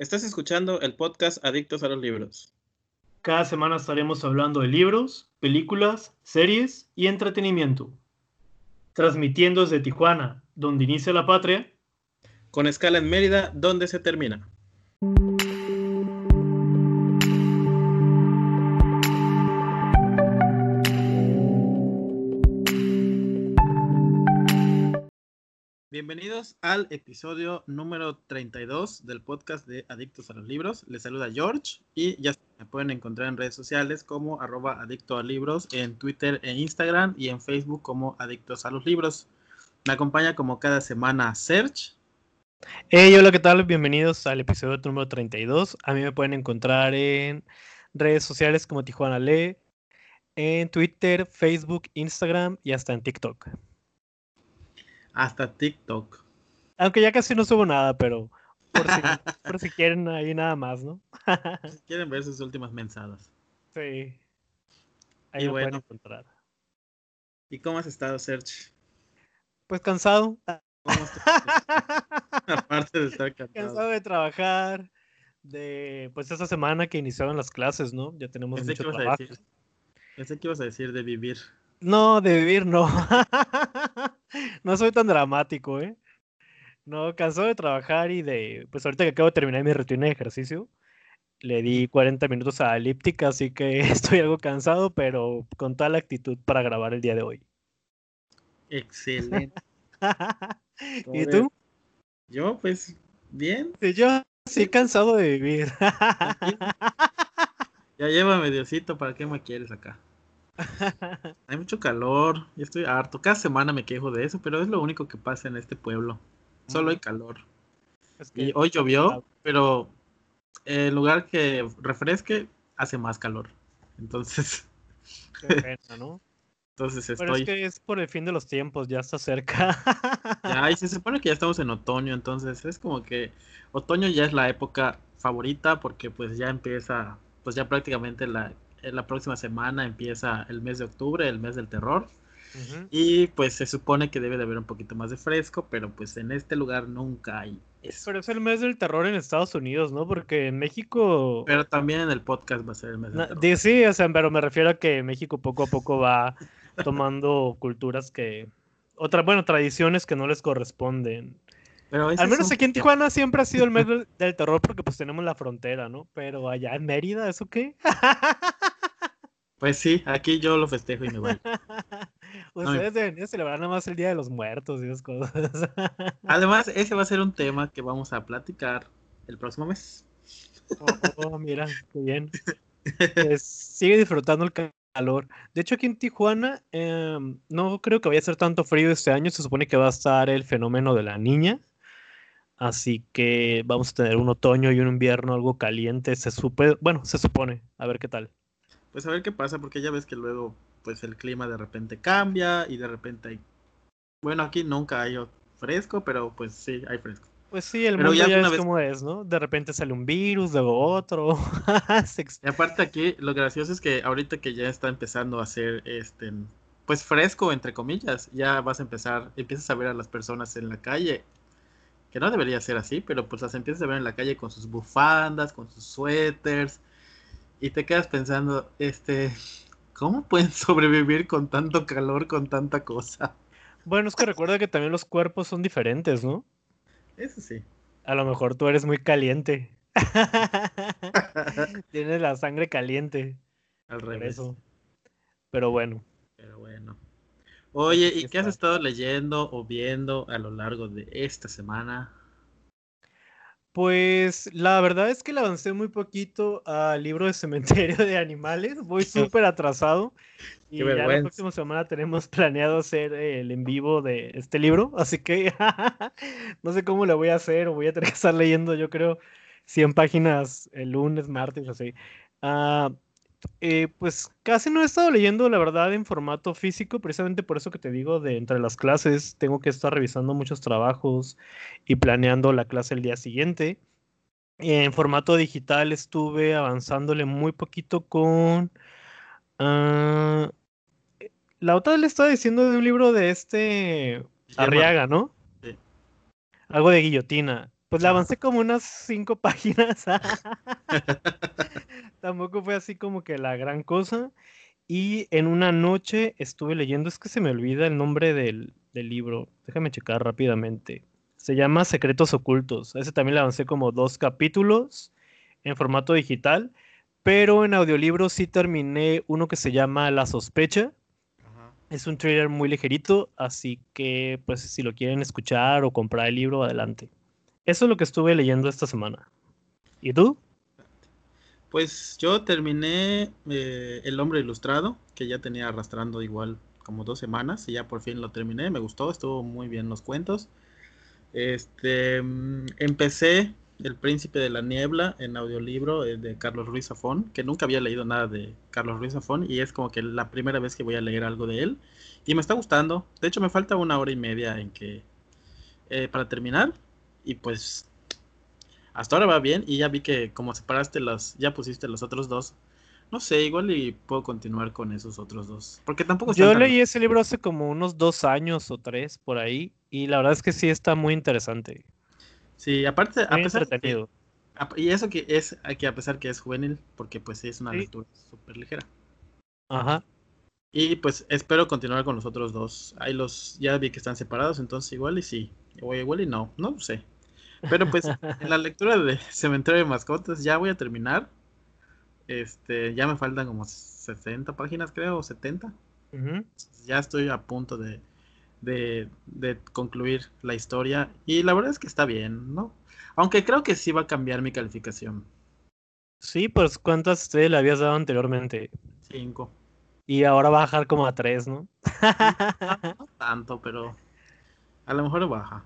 Estás escuchando el podcast Adictos a los Libros. Cada semana estaremos hablando de libros, películas, series y entretenimiento. Transmitiendo desde Tijuana, donde inicia la patria. Con escala en Mérida, donde se termina. Bienvenidos al episodio número 32 del podcast de Adictos a los Libros. Les saluda George y ya me pueden encontrar en redes sociales como arroba adicto a libros, en Twitter e Instagram y en Facebook como Adictos a los Libros. Me acompaña como cada semana Serge. Hey, hola, ¿qué tal? Bienvenidos al episodio número 32. A mí me pueden encontrar en redes sociales como Tijuana Lee, en Twitter, Facebook, Instagram y hasta en TikTok hasta TikTok. Aunque ya casi no subo nada, pero por si, quieren ahí nada más, ¿no? si quieren ver sus últimas mensadas. Sí. Ahí lo pueden encontrar. ¿Y cómo has estado, Serge? Pues cansado. Aparte de estar cansado. Cansado de trabajar, de pues esta semana que iniciaron las clases, ¿no? Ya tenemos mucho trabajo. Pensé que ibas a decir de vivir. No, de vivir no. no soy tan dramático, ¿eh? No, cansado de trabajar y de. Pues ahorita que acabo de terminar mi rutina de ejercicio, le di 40 minutos a elíptica, así que estoy algo cansado, pero con toda la actitud para grabar el día de hoy. Excelente. ¿Y tú? Yo, pues, bien. Sí, yo sí cansado de vivir. ya llévame, Diosito, ¿para qué me quieres acá? Hay mucho calor, y estoy harto. Cada semana me quejo de eso, pero es lo único que pasa en este pueblo. Solo hay calor. y hoy llovió, pero en lugar que refresque, hace más calor. Entonces. Entonces estoy. Pero es que es por el fin de los tiempos, ya está cerca. ya, y se supone que ya estamos en otoño, entonces es como que otoño ya es la época favorita porque pues ya empieza, pues ya prácticamente la la próxima semana empieza el mes de octubre, el mes del terror. Y pues se supone que debe de haber un poquito más de fresco, pero pues en este lugar nunca hay eso. Pero es el mes del terror en Estados Unidos, ¿no? Porque en México... Pero también en el podcast va a ser el mes del terror. Sí, o sea, pero me refiero a que México poco a poco va tomando culturas que... Otra, bueno, tradiciones que no les corresponden. Pero Al menos aquí en Tijuana siempre ha sido el mes del, terror porque pues tenemos la frontera, ¿no? Pero allá en Mérida, ¿eso qué? Pues sí, aquí yo lo festejo y me voy. Ustedes deben celebrar nada más el Día de los Muertos y esas cosas. Además, ese va a ser un tema que vamos a platicar el próximo mes. Oh, oh mira, qué bien. Pues, sigue disfrutando el calor. De hecho, aquí en Tijuana em, no creo que vaya a ser tanto frío este año. Se supone que va a estar el fenómeno de la niña. Así que vamos a tener un otoño y un invierno algo caliente. Se supe, bueno, se supone. A ver qué tal pues a ver qué pasa, porque ya ves que luego, pues el clima de repente cambia y de repente hay, bueno, aquí nunca hay fresco, pero pues sí, hay fresco. Pues sí, el mundo ya, es como es, ¿no? De repente sale un virus, luego otro. y aparte aquí, lo gracioso es que ahorita que ya está empezando a ser, este, pues fresco, entre comillas, ya vas a empezar, empiezas a ver a las personas en la calle, que no debería ser así, pero pues las empiezas a ver en la calle con sus bufandas, con sus suéteres, y te quedas pensando, este, ¿cómo pueden sobrevivir con tanto calor, con tanta cosa? Bueno, es que recuerda que también los cuerpos son diferentes, ¿no? Eso sí. A lo mejor tú eres muy caliente. Tienes la sangre caliente. Al revés. Pero bueno. Pero bueno. Oye, ¿y qué has estado leyendo o viendo a lo largo de esta semana? Pues la verdad es que le avancé muy poquito al libro de cementerio de animales. Voy súper atrasado. Y ya la próxima semana tenemos planeado hacer el en vivo de este libro. Así que no sé cómo le voy a hacer. O voy a tener que estar leyendo, yo creo, 100 páginas el lunes, martes, así. Ah, eh, pues casi no he estado leyendo, la verdad, en formato físico, precisamente por eso que te digo, de entre las clases, tengo que estar revisando muchos trabajos y planeando la clase el día siguiente. En formato digital estuve avanzándole muy poquito con... Ah, la otra le estaba diciendo de un libro de este Arriaga, ¿no? Sí. Algo de guillotina. Pues la avancé como unas cinco páginas. Tampoco fue así como que la gran cosa. Y en una noche estuve leyendo, es que se me olvida el nombre del, del libro. Déjame checar rápidamente. Se llama Secretos Ocultos. ese también le avancé como dos capítulos en formato digital. Pero en audiolibro sí terminé uno que se llama La Sospecha. Es un trailer muy ligerito, así que pues si lo quieren escuchar o comprar el libro, adelante. Eso es lo que estuve leyendo esta semana. ¿Y tú? Pues yo terminé eh, El hombre ilustrado, que ya tenía arrastrando igual como dos semanas y ya por fin lo terminé. Me gustó, estuvo muy bien los cuentos. Este, mm, empecé El Príncipe de la Niebla en audiolibro eh, de Carlos Ruiz Zafón, que nunca había leído nada de Carlos Ruiz Zafón y es como que la primera vez que voy a leer algo de él y me está gustando. De hecho, me falta una hora y media en que eh, para terminar y pues hasta ahora va bien y ya vi que como separaste los, ya pusiste los otros dos. No sé, igual y puedo continuar con esos otros dos. Porque tampoco... Yo leí ese libro hace como unos dos años o tres por ahí y la verdad es que sí está muy interesante. Sí, aparte, a pesar entretenido. y eso que es, que a pesar que es juvenil, porque pues sí es una lectura súper ligera. Ajá. Y pues espero continuar con los otros dos. Ahí los, ya vi que están separados, entonces igual y sí. O igual y no, no sé. Pero pues en la lectura de Cementerio de Mascotas ya voy a terminar. Este, ya me faltan como 60 páginas, creo, o 70. Ya estoy a punto de, de, concluir la historia. Y la verdad es que está bien, ¿no? Aunque creo que sí va a cambiar mi calificación. Sí, pues ¿cuántas te le habías dado anteriormente? Cinco. Y ahora va a bajar como a tres, ¿no? no tanto, pero a lo mejor baja.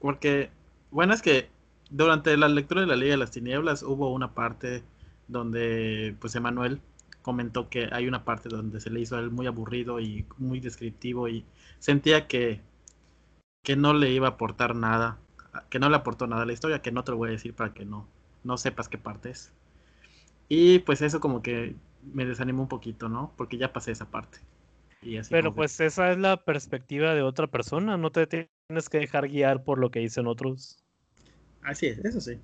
Porque, bueno, es que durante la lectura de la Liga de las Tinieblas hubo una parte donde, pues, Emanuel comentó que hay una parte donde se le hizo a él muy aburrido y muy descriptivo y sentía que, que no le iba a aportar nada, que no le aportó nada a la historia, que no te lo voy a decir para que no, no sepas qué parte es. Y pues eso como que me desanimó un poquito, ¿no? Porque ya pasé esa parte. Pero pues esa es la perspectiva de otra persona, no te tienes que dejar guiar por lo que dicen otros. Así es, eso sí.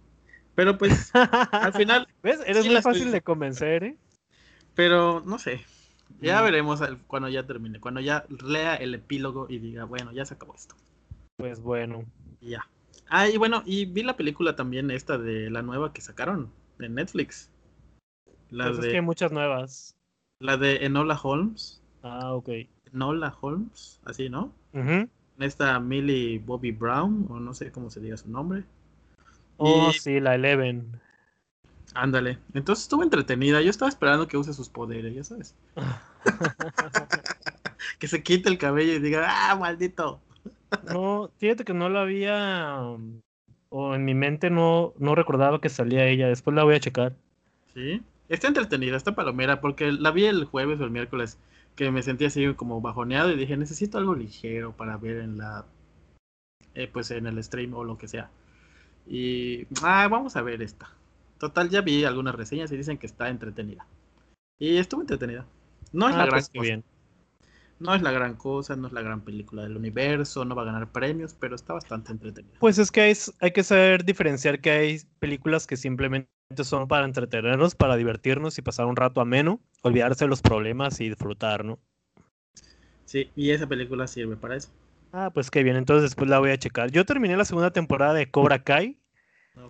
Pero pues al final... ¿Ves? Eres muy fácil de convencer, ¿eh? Pero no sé. Ya mm. veremos cuando ya termine, cuando ya lea el epílogo y diga, bueno, ya se acabó esto. Pues bueno. Ya. Ah, y bueno, y vi la película también esta de la nueva que sacaron en Netflix. La pues de, es que hay muchas nuevas. La de Enola Holmes. Ah, ok. Enola Holmes, así, ¿no? Esta Millie Bobby Brown, o no sé cómo se diga su nombre. Oh, sí, la Eleven. Ándale. Entonces estuvo entretenida. Yo estaba esperando que use sus poderes, ya sabes. que se quite el cabello y diga, ¡ah, maldito! no, fíjate que no la había. O en mi mente no, no recordaba que salía ella. Después la voy a checar. Sí. Está entretenida, está palomera, porque la vi el jueves o el miércoles, que me sentía así como bajoneado y dije, necesito algo ligero para ver en la, eh, pues en el stream o lo que sea. Y, ah, vamos a ver esta. Total, ya vi algunas reseñas y dicen que está entretenida. Y estuvo entretenida. No es ah, la gran pues cosa. No es la gran cosa, no es la gran película del universo, no va a ganar premios, pero está bastante entretenida. Pues es que hay, hay que saber diferenciar que hay películas que simplemente son para entretenernos, para divertirnos y pasar un rato ameno, olvidarse de los problemas y disfrutar, ¿no? Sí, y esa película sirve para eso. Ah, pues qué bien, entonces después la voy a checar. Yo terminé la segunda temporada de Cobra Kai,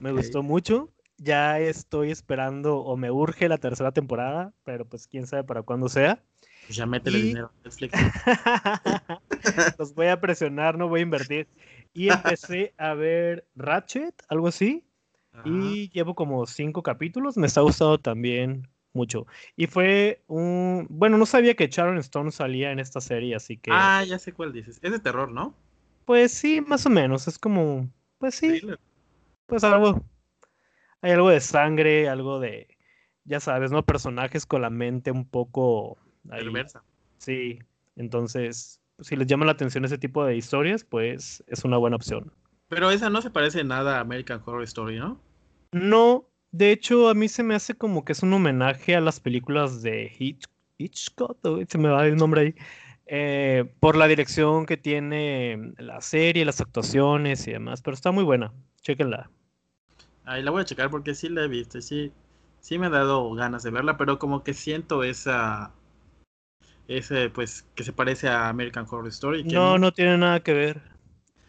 me gustó mucho, ya estoy esperando o me urge la tercera temporada, pero pues quién sabe para cuándo sea. Pues ya métele dinero a Netflix. Los voy a presionar, no voy a invertir. Y empecé a ver Ratchet, algo así. Y llevo como cinco capítulos. Me está gustando también mucho. Y fue un. Bueno, no sabía que Sharon Stone salía en esta serie, así que. Ah, ya sé cuál dices. Es de terror, ¿no? Pues sí, más o menos. Es como. Pues sí. Pues algo. Hay algo de sangre, algo de. Ya sabes, ¿no? Personajes con la mente un poco. Perversa. Sí. Entonces, si les llama la atención ese tipo de historias, pues es una buena opción. Pero esa no se parece nada a American Horror Story, ¿no? No, de hecho a mí se me hace como que es un homenaje a las películas de Hitchcock, se me va el nombre ahí, eh, por la dirección que tiene la serie, las actuaciones y demás, pero está muy buena, chéquenla. Ahí la voy a checar porque sí la he visto, sí, sí me ha dado ganas de verla, pero como que siento esa, ese, pues, que se parece a American Horror Story. no, no, tiene nada que ver,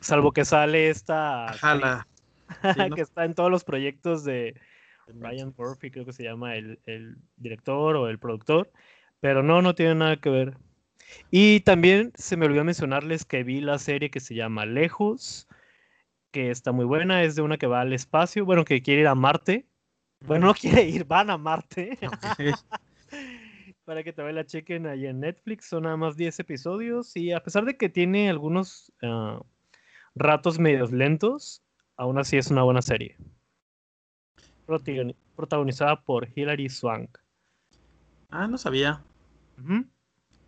salvo que sale esta... Que está en todos los proyectos de Ryan Murphy, creo que se llama el, el director o el productor, pero no, no tiene nada que ver. Y también se me olvidó mencionarles que vi la serie que se llama Lejos, que está muy buena, es de una que va al espacio, bueno, que quiere ir a Marte. Bueno, no quiere ir, van a Marte. Para que también la chequen ahí en Netflix, son nada más 10 episodios y a pesar de que tiene algunos ah, ratos medios lentos, aún así es una buena serie. Protagonizada por Hilary Swank. Ah, no sabía.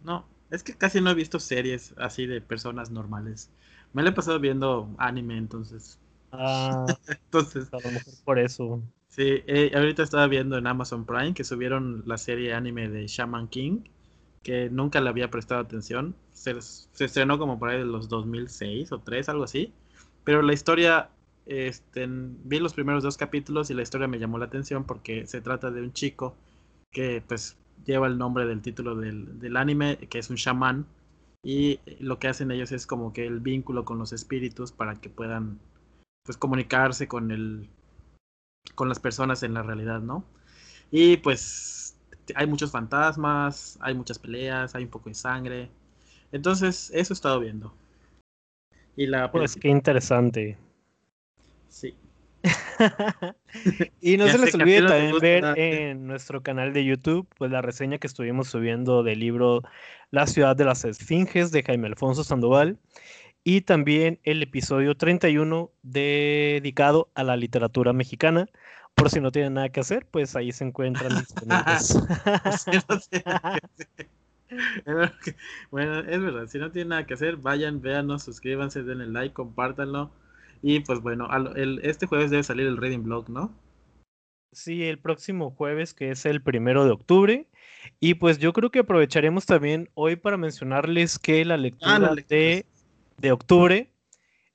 No, es que casi no he visto series así de personas normales. Me lo he pasado viendo anime, entonces. Ah, entonces. A lo mejor por eso. Sí, eh, ahorita estaba viendo en Amazon Prime que subieron la serie anime de Shaman King, que nunca le había prestado atención. Se, estrenó como por ahí de los 2006 o 3, algo así. Pero la historia, este, vi los primeros dos capítulos y la historia me llamó la atención porque se trata de un chico que pues lleva el nombre del título del, anime, que es un chamán, y lo que hacen ellos es como que el vínculo con los espíritus para que puedan pues comunicarse con el con las personas en la realidad, ¿no? Y pues hay muchos fantasmas, hay muchas peleas, hay un poco de sangre. Entonces, eso he estado viendo. Y la pues qué interesante. Sí. y no se les olvide también ver en nuestro canal de YouTube pues la reseña que estuvimos subiendo del libro La ciudad de las esfinges de Jaime Alfonso Sandoval y también el episodio 31 dedicado a la literatura mexicana. Por si no tienen nada que hacer, pues ahí se encuentran bueno, es verdad, si no tienen nada que hacer, vayan, véanos, suscríbanse, denle like, compártanlo y pues bueno, el, este jueves debe salir el Reading Blog, ¿no? Sí, el próximo jueves, que es el primero de octubre. Y pues yo creo que aprovecharemos también hoy para mencionarles que la ah, lectura, de, de, octubre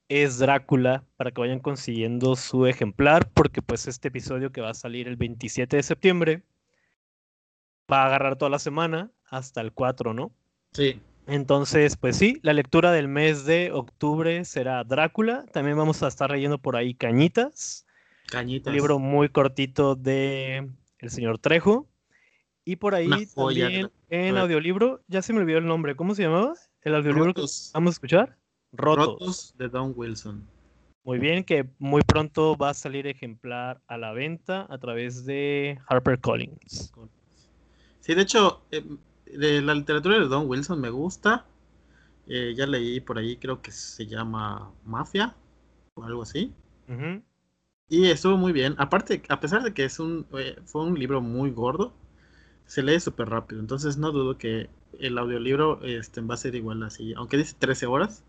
es Drácula, para que vayan consiguiendo su ejemplar, porque pues este episodio que va a salir el 27 de septiembre va a agarrar toda la semana hasta el 4, ¿no? Sí. Entonces, pues sí, la lectura del mes de octubre será Drácula. También vamos a estar leyendo por ahí Cañitas. Cañitas. Un libro muy cortito de el señor Trejo. Y por ahí también en audiolibro, ya se me olvidó el nombre, ¿cómo se llamaba? El audiolibro que vamos a escuchar. Rotos. Rotos de Don Wilson. Muy bien, que muy pronto va a salir ejemplar a la venta a través de HarperCollins. Sí, de hecho, em, de la literatura de Don Wilson me gusta. Eh, ya leí por ahí, creo que se llama Mafia o algo así. Y estuvo muy bien. Aparte, a pesar de que es un, eh, fue un libro muy gordo, se lee súper rápido. Entonces no dudo que el audiolibro este, va a ser igual así. Aunque dice 13 horas,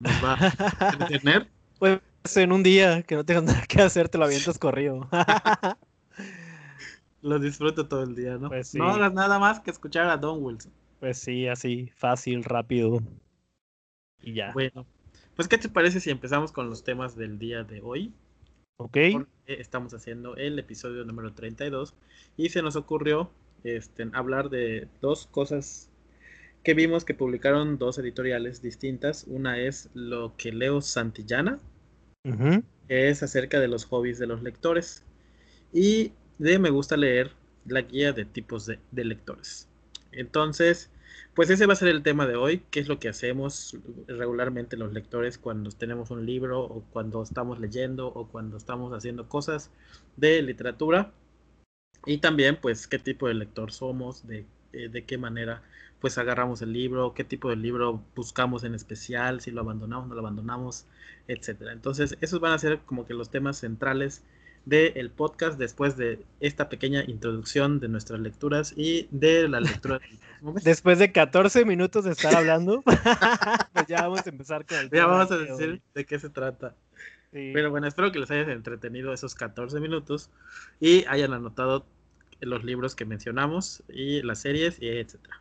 nos va a entretener. Pues en un día que no tengas nada que hacer, te lo avientas corrido. Lo disfruto todo el día, ¿no? Pues no hagas nada más que escuchar a Don Wilson. Pues sí, así, fácil, rápido. Y ya. Bueno, pues ¿qué te parece si empezamos con los temas del día de hoy? Ok. estamos haciendo el episodio número 32 y se nos ocurrió este, hablar de dos cosas que vimos que publicaron dos editoriales distintas. Una es lo que leo Santillana, que es acerca de los hobbies de los lectores. Y de Me gusta leer la guía de tipos de, lectores. Entonces, pues ese va a ser el tema de hoy, qué es lo que hacemos regularmente los lectores cuando tenemos un libro o cuando estamos leyendo o cuando estamos haciendo cosas de literatura. Y también, pues, qué tipo de lector somos, de, eh, de qué manera, pues, agarramos el libro, qué tipo de libro buscamos en especial, si lo abandonamos, no lo abandonamos, etcétera. Entonces, esos van a ser como que los temas centrales del podcast después de esta pequeña introducción de nuestras lecturas y de la lectura. después de 14 minutos de estar hablando, pues ya vamos a empezar con el Ya vamos a decir de qué se trata. Pero bueno, espero que les hayas entretenido esos 14 minutos y hayan anotado los libros que mencionamos y las series y etcétera.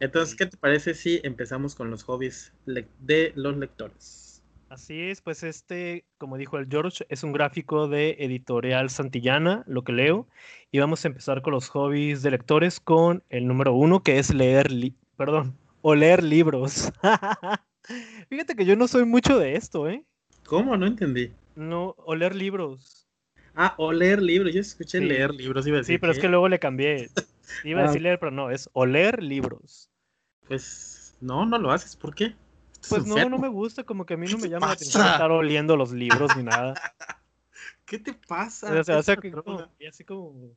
Entonces, ¿qué te parece si empezamos con los hobbies de los lectores? Así es, pues este, como dijo el George, es un gráfico de editorial Santillana, lo que leo, y vamos a empezar con los hobbies de lectores con el número uno, que es leer, perdón, o leer libros. Fíjate que yo no soy mucho de esto, ¿eh? ¿Cómo? No entendí. No, o leer libros. Ah, o leer libros, yo escuché leer libros, iba a decir. Sí, pero es que luego le cambié. Iba a decir ah. leer, pero no, es oler libros. Pues no, no lo haces, ¿por qué? Pues no, no me gusta, como que a mí no me llama la atención estar oliendo los libros ni nada. ¿Qué te pasa? O sea, o sea que como, así como,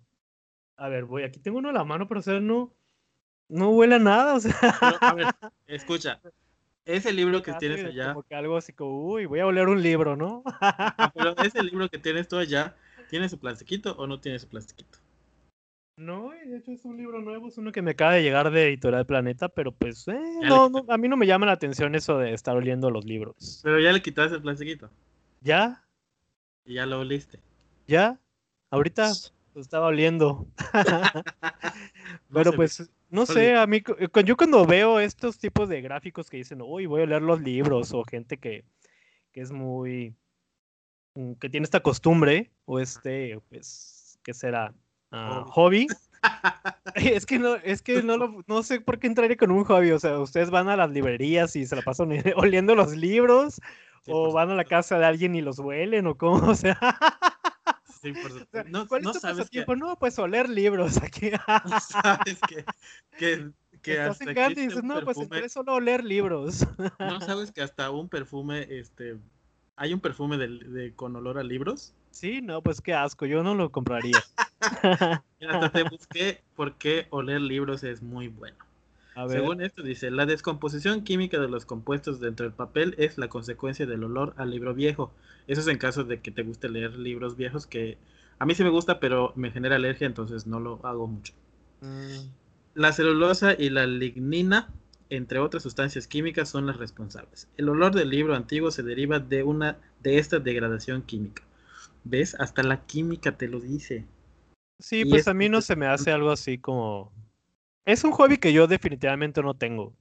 a ver, voy, aquí tengo uno a la mano, pero o sea, no, no huele a nada, o sea. a ver, escucha, ese libro que tienes allá. Como que algo así como, uy, voy a oler un libro, ¿no? pero ese libro que tienes tú allá, ¿tiene su plastiquito o no tiene su plastiquito? No, de hecho es un libro nuevo, es uno que me acaba de llegar de Editorial Planeta, pero pues eh, no, no, a mí no me llama la atención eso de estar oliendo los libros. Pero ya le quitaste el plastiquito. ¿Ya? Y ya lo oliste. ¿Ya? Ahorita lo estaba oliendo. pero pues, no sé, a mí, yo cuando veo estos tipos de gráficos que dicen, uy, voy a leer los libros, o gente que, que es muy, mm, que tiene esta costumbre, o este, pues, ¿qué será? Ah, hobby. es que no, es que no, lo, no sé por qué entraría con un hobby. O sea, ustedes van a las librerías y se la pasan oliendo los libros, o van a la casa de alguien y los huelen, o cómo, o sea. Sí, por supuesto. no, ¿Cuál es tu sabes que... No, pues oler libros aquí. sabes que, que, que Estás hasta y dices, no, pues es solo oler libros. no sabes que hasta un perfume, este, hay un perfume de, de, con olor a libros. Sí, no, pues qué asco, yo no lo compraría. hasta te busqué por qué oler libros es muy bueno. Según esto dice, la descomposición química de los compuestos dentro del papel es la consecuencia del olor al libro viejo. Eso es en caso de que te guste leer libros viejos que a mí sí me gusta, pero me genera alergia, entonces no lo hago mucho. Mm. La celulosa y la lignina, entre otras sustancias químicas, son las responsables. El olor del libro antiguo se deriva de una de esta degradación química. ¿Ves? Hasta la química te lo dice. Sí, pues a mí no se me hace algo así como... Es un hobby que yo definitivamente no tengo.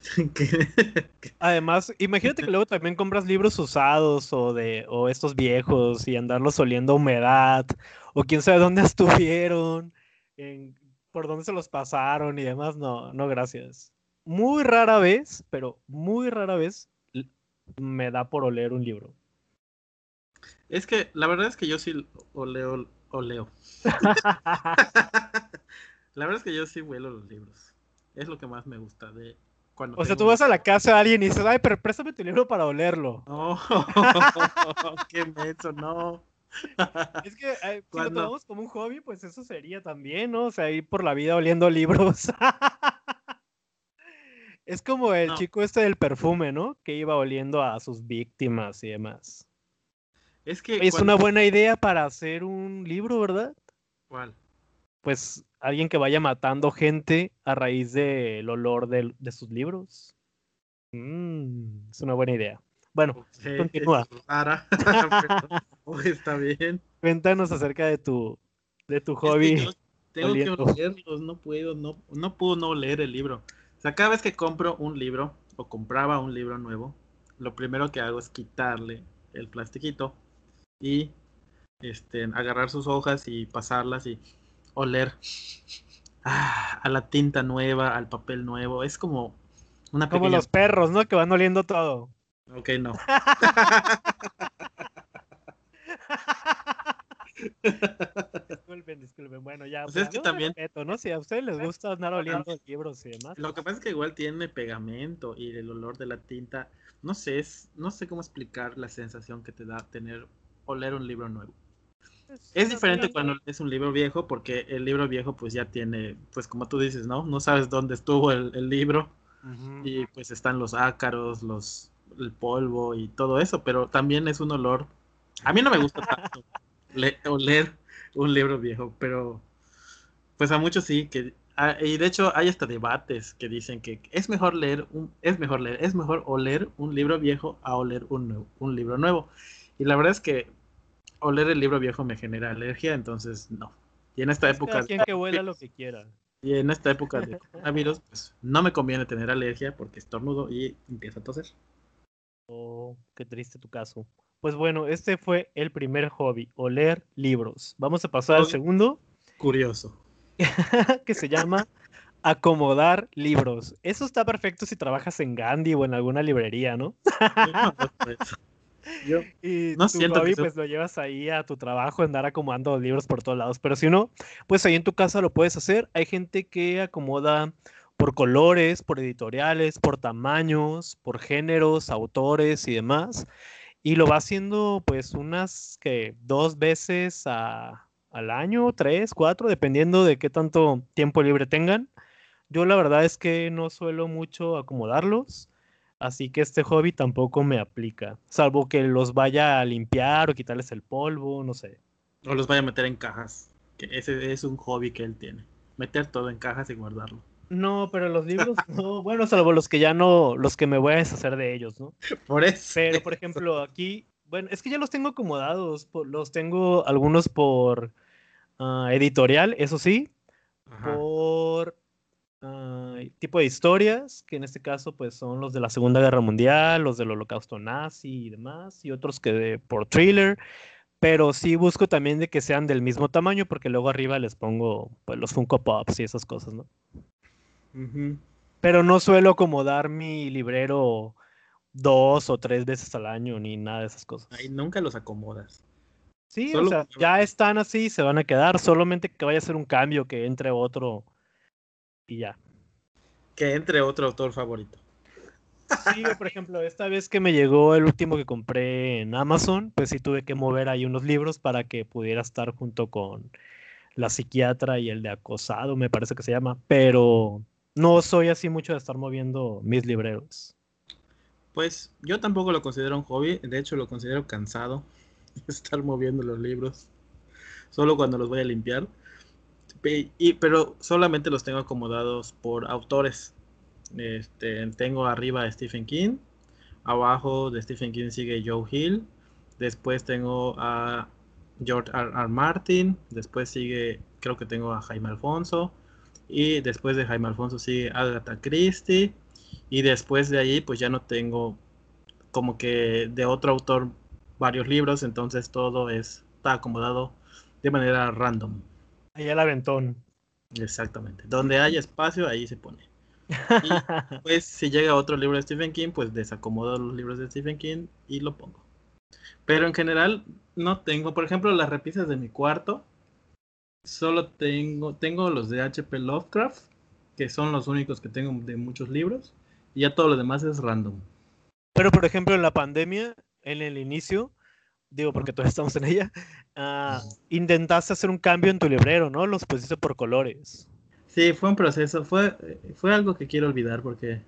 Además, imagínate que luego también compras libros usados o de o estos viejos y andarlos oliendo a humedad o quién sabe dónde estuvieron, por dónde se los pasaron y demás. No, no, gracias. Muy rara vez, pero muy rara vez me da por oler un libro. Es que la verdad es que yo sí oleo, oleo. la verdad es que yo sí huelo los libros. Es lo que más me gusta de cuando. O sea, tú vas a la casa de alguien y dices, ay, pero préstame tu libro para olerlo. No, qué menso, no. Es que si lo tomamos como un hobby, pues eso sería también, ¿no? O sea, ir por la vida oliendo libros. es como el chico este del perfume, ¿no? Que iba oliendo a sus víctimas y demás. Es que. Es una buena idea para hacer un libro, ¿verdad? ¿Cuál? Pues alguien que vaya matando gente a raíz del olor de, sus libros. Mm, es una buena idea. Bueno, continúa. está bien. Cuéntanos acerca de tu, de tu hobby. tengo que olerlos, no puedo, no, no puedo no leer el libro. O sea, cada vez que compro un libro o compraba un libro nuevo, lo primero que hago es quitarle el plastiquito y este, agarrar sus hojas y pasarlas y oler ah, a la tinta nueva, al papel nuevo. Es como una Como los perros, ¿no? Que van oliendo todo. Ok, no. disculpen, disculpen. Bueno, ya. Pues es que también. ¿no? Si a ustedes les gusta andar oliendo libros y demás. Lo que pasa es que igual tiene pegamento y el olor de la tinta. No sé, es, no sé cómo explicar la sensación que te da tener o leer un libro nuevo. Es, diferente cuando es un libro viejo porque el libro viejo pues ya tiene, pues como tú dices, ¿no? No sabes dónde estuvo el, libro y pues están los ácaros, los, el polvo y todo eso, pero también es un olor. A mí no me gusta tanto oler un libro viejo, pero pues a muchos sí que y de hecho hay hasta debates que dicen que es mejor leer un es mejor leer es mejor oler un libro viejo a oler un, un libro nuevo y la verdad es que oler el libro viejo me genera alergia, entonces no. Y en esta época... Quien que huela lo que quiera. Y en esta época de coronavirus, pues no me conviene tener alergia porque estornudo y empiezo a toser. Oh, qué triste tu caso. Pues bueno, este fue el primer hobby, o leer libros. Vamos a pasar al segundo. Curioso. que se llama acomodar libros. Eso está perfecto si trabajas en Gandhi o en alguna librería, ¿no? Yo y no tu hobby, pues lo llevas ahí a tu trabajo, andar acomodando libros por todos lados. Pero si no, pues ahí en tu casa lo puedes hacer. Hay gente que acomoda por colores, por editoriales, por tamaños, por géneros, autores y demás. Y lo va haciendo pues unas que dos veces al año, tres, cuatro, dependiendo de qué tanto tiempo libre tengan. Yo la verdad es que no suelo mucho acomodarlos, así que este hobby tampoco me aplica, salvo que los vaya a limpiar o quitarles el polvo, no sé. O los vaya a meter en cajas, que ese es un hobby que él tiene, meter todo en cajas y guardarlo. No, pero los libros no, bueno, salvo los que ya no, los que me voy a deshacer de ellos, ¿no? Por eso. Pero, por ejemplo, aquí, bueno, es que ya los tengo acomodados, los tengo algunos por ah, editorial, eso sí, por tipo de historias, que en este caso pues son los de la Segunda Guerra Mundial, los del Holocausto Nazi y demás, y otros que de, por thriller, pero sí busco también de que sean del mismo tamaño, porque luego arriba les pongo pues, los Funko Pops y esas cosas, ¿no? Pero no suelo acomodar mi librero dos o tres veces al año, ni nada de esas cosas. Ahí nunca los acomodas. Sí, o sea, ya están así, se van a quedar, solamente que vaya a ser un cambio, que entre otro y ya. Que entre otro autor favorito. Sí, por ejemplo, esta vez que me llegó el último que compré en Amazon, pues sí tuve que mover ahí unos libros para que pudiera estar junto con la psiquiatra y el de acosado, me parece que se llama, pero no soy así mucho de estar moviendo mis libreros. Pues yo tampoco lo considero un hobby, de hecho lo considero cansado estar moviendo los libros, solo cuando los voy a limpiar pero solamente los tengo acomodados por autores. Este, tengo arriba a Stephen King, abajo de Stephen King sigue Joe Hill, después tengo a George R. R. Martin, después sigue, creo que tengo a Jaime Alfonso, y después de Jaime Alfonso sigue Agatha Christie, y después de ahí pues ya no tengo como que de otro autor varios libros, entonces todo es, está acomodado de manera random. Ahí el aventón. Exactamente. Donde hay espacio, ahí se pone. Y pues si llega otro libro de Stephen King, pues desacomodo los libros de Stephen King y lo pongo. Pero en general no tengo, por ejemplo, las repisas de mi cuarto. Solo tengo, tengo los de HP Lovecraft, que son los únicos que tengo de muchos libros. Y ya todo lo demás es random. Pero por ejemplo, en la pandemia, en el inicio, digo porque todos estamos en ella, uh, intentaste hacer un cambio en tu librero, ¿no? Los pusiste por colores. Sí, fue un proceso, fue, fue algo que quiero olvidar porque...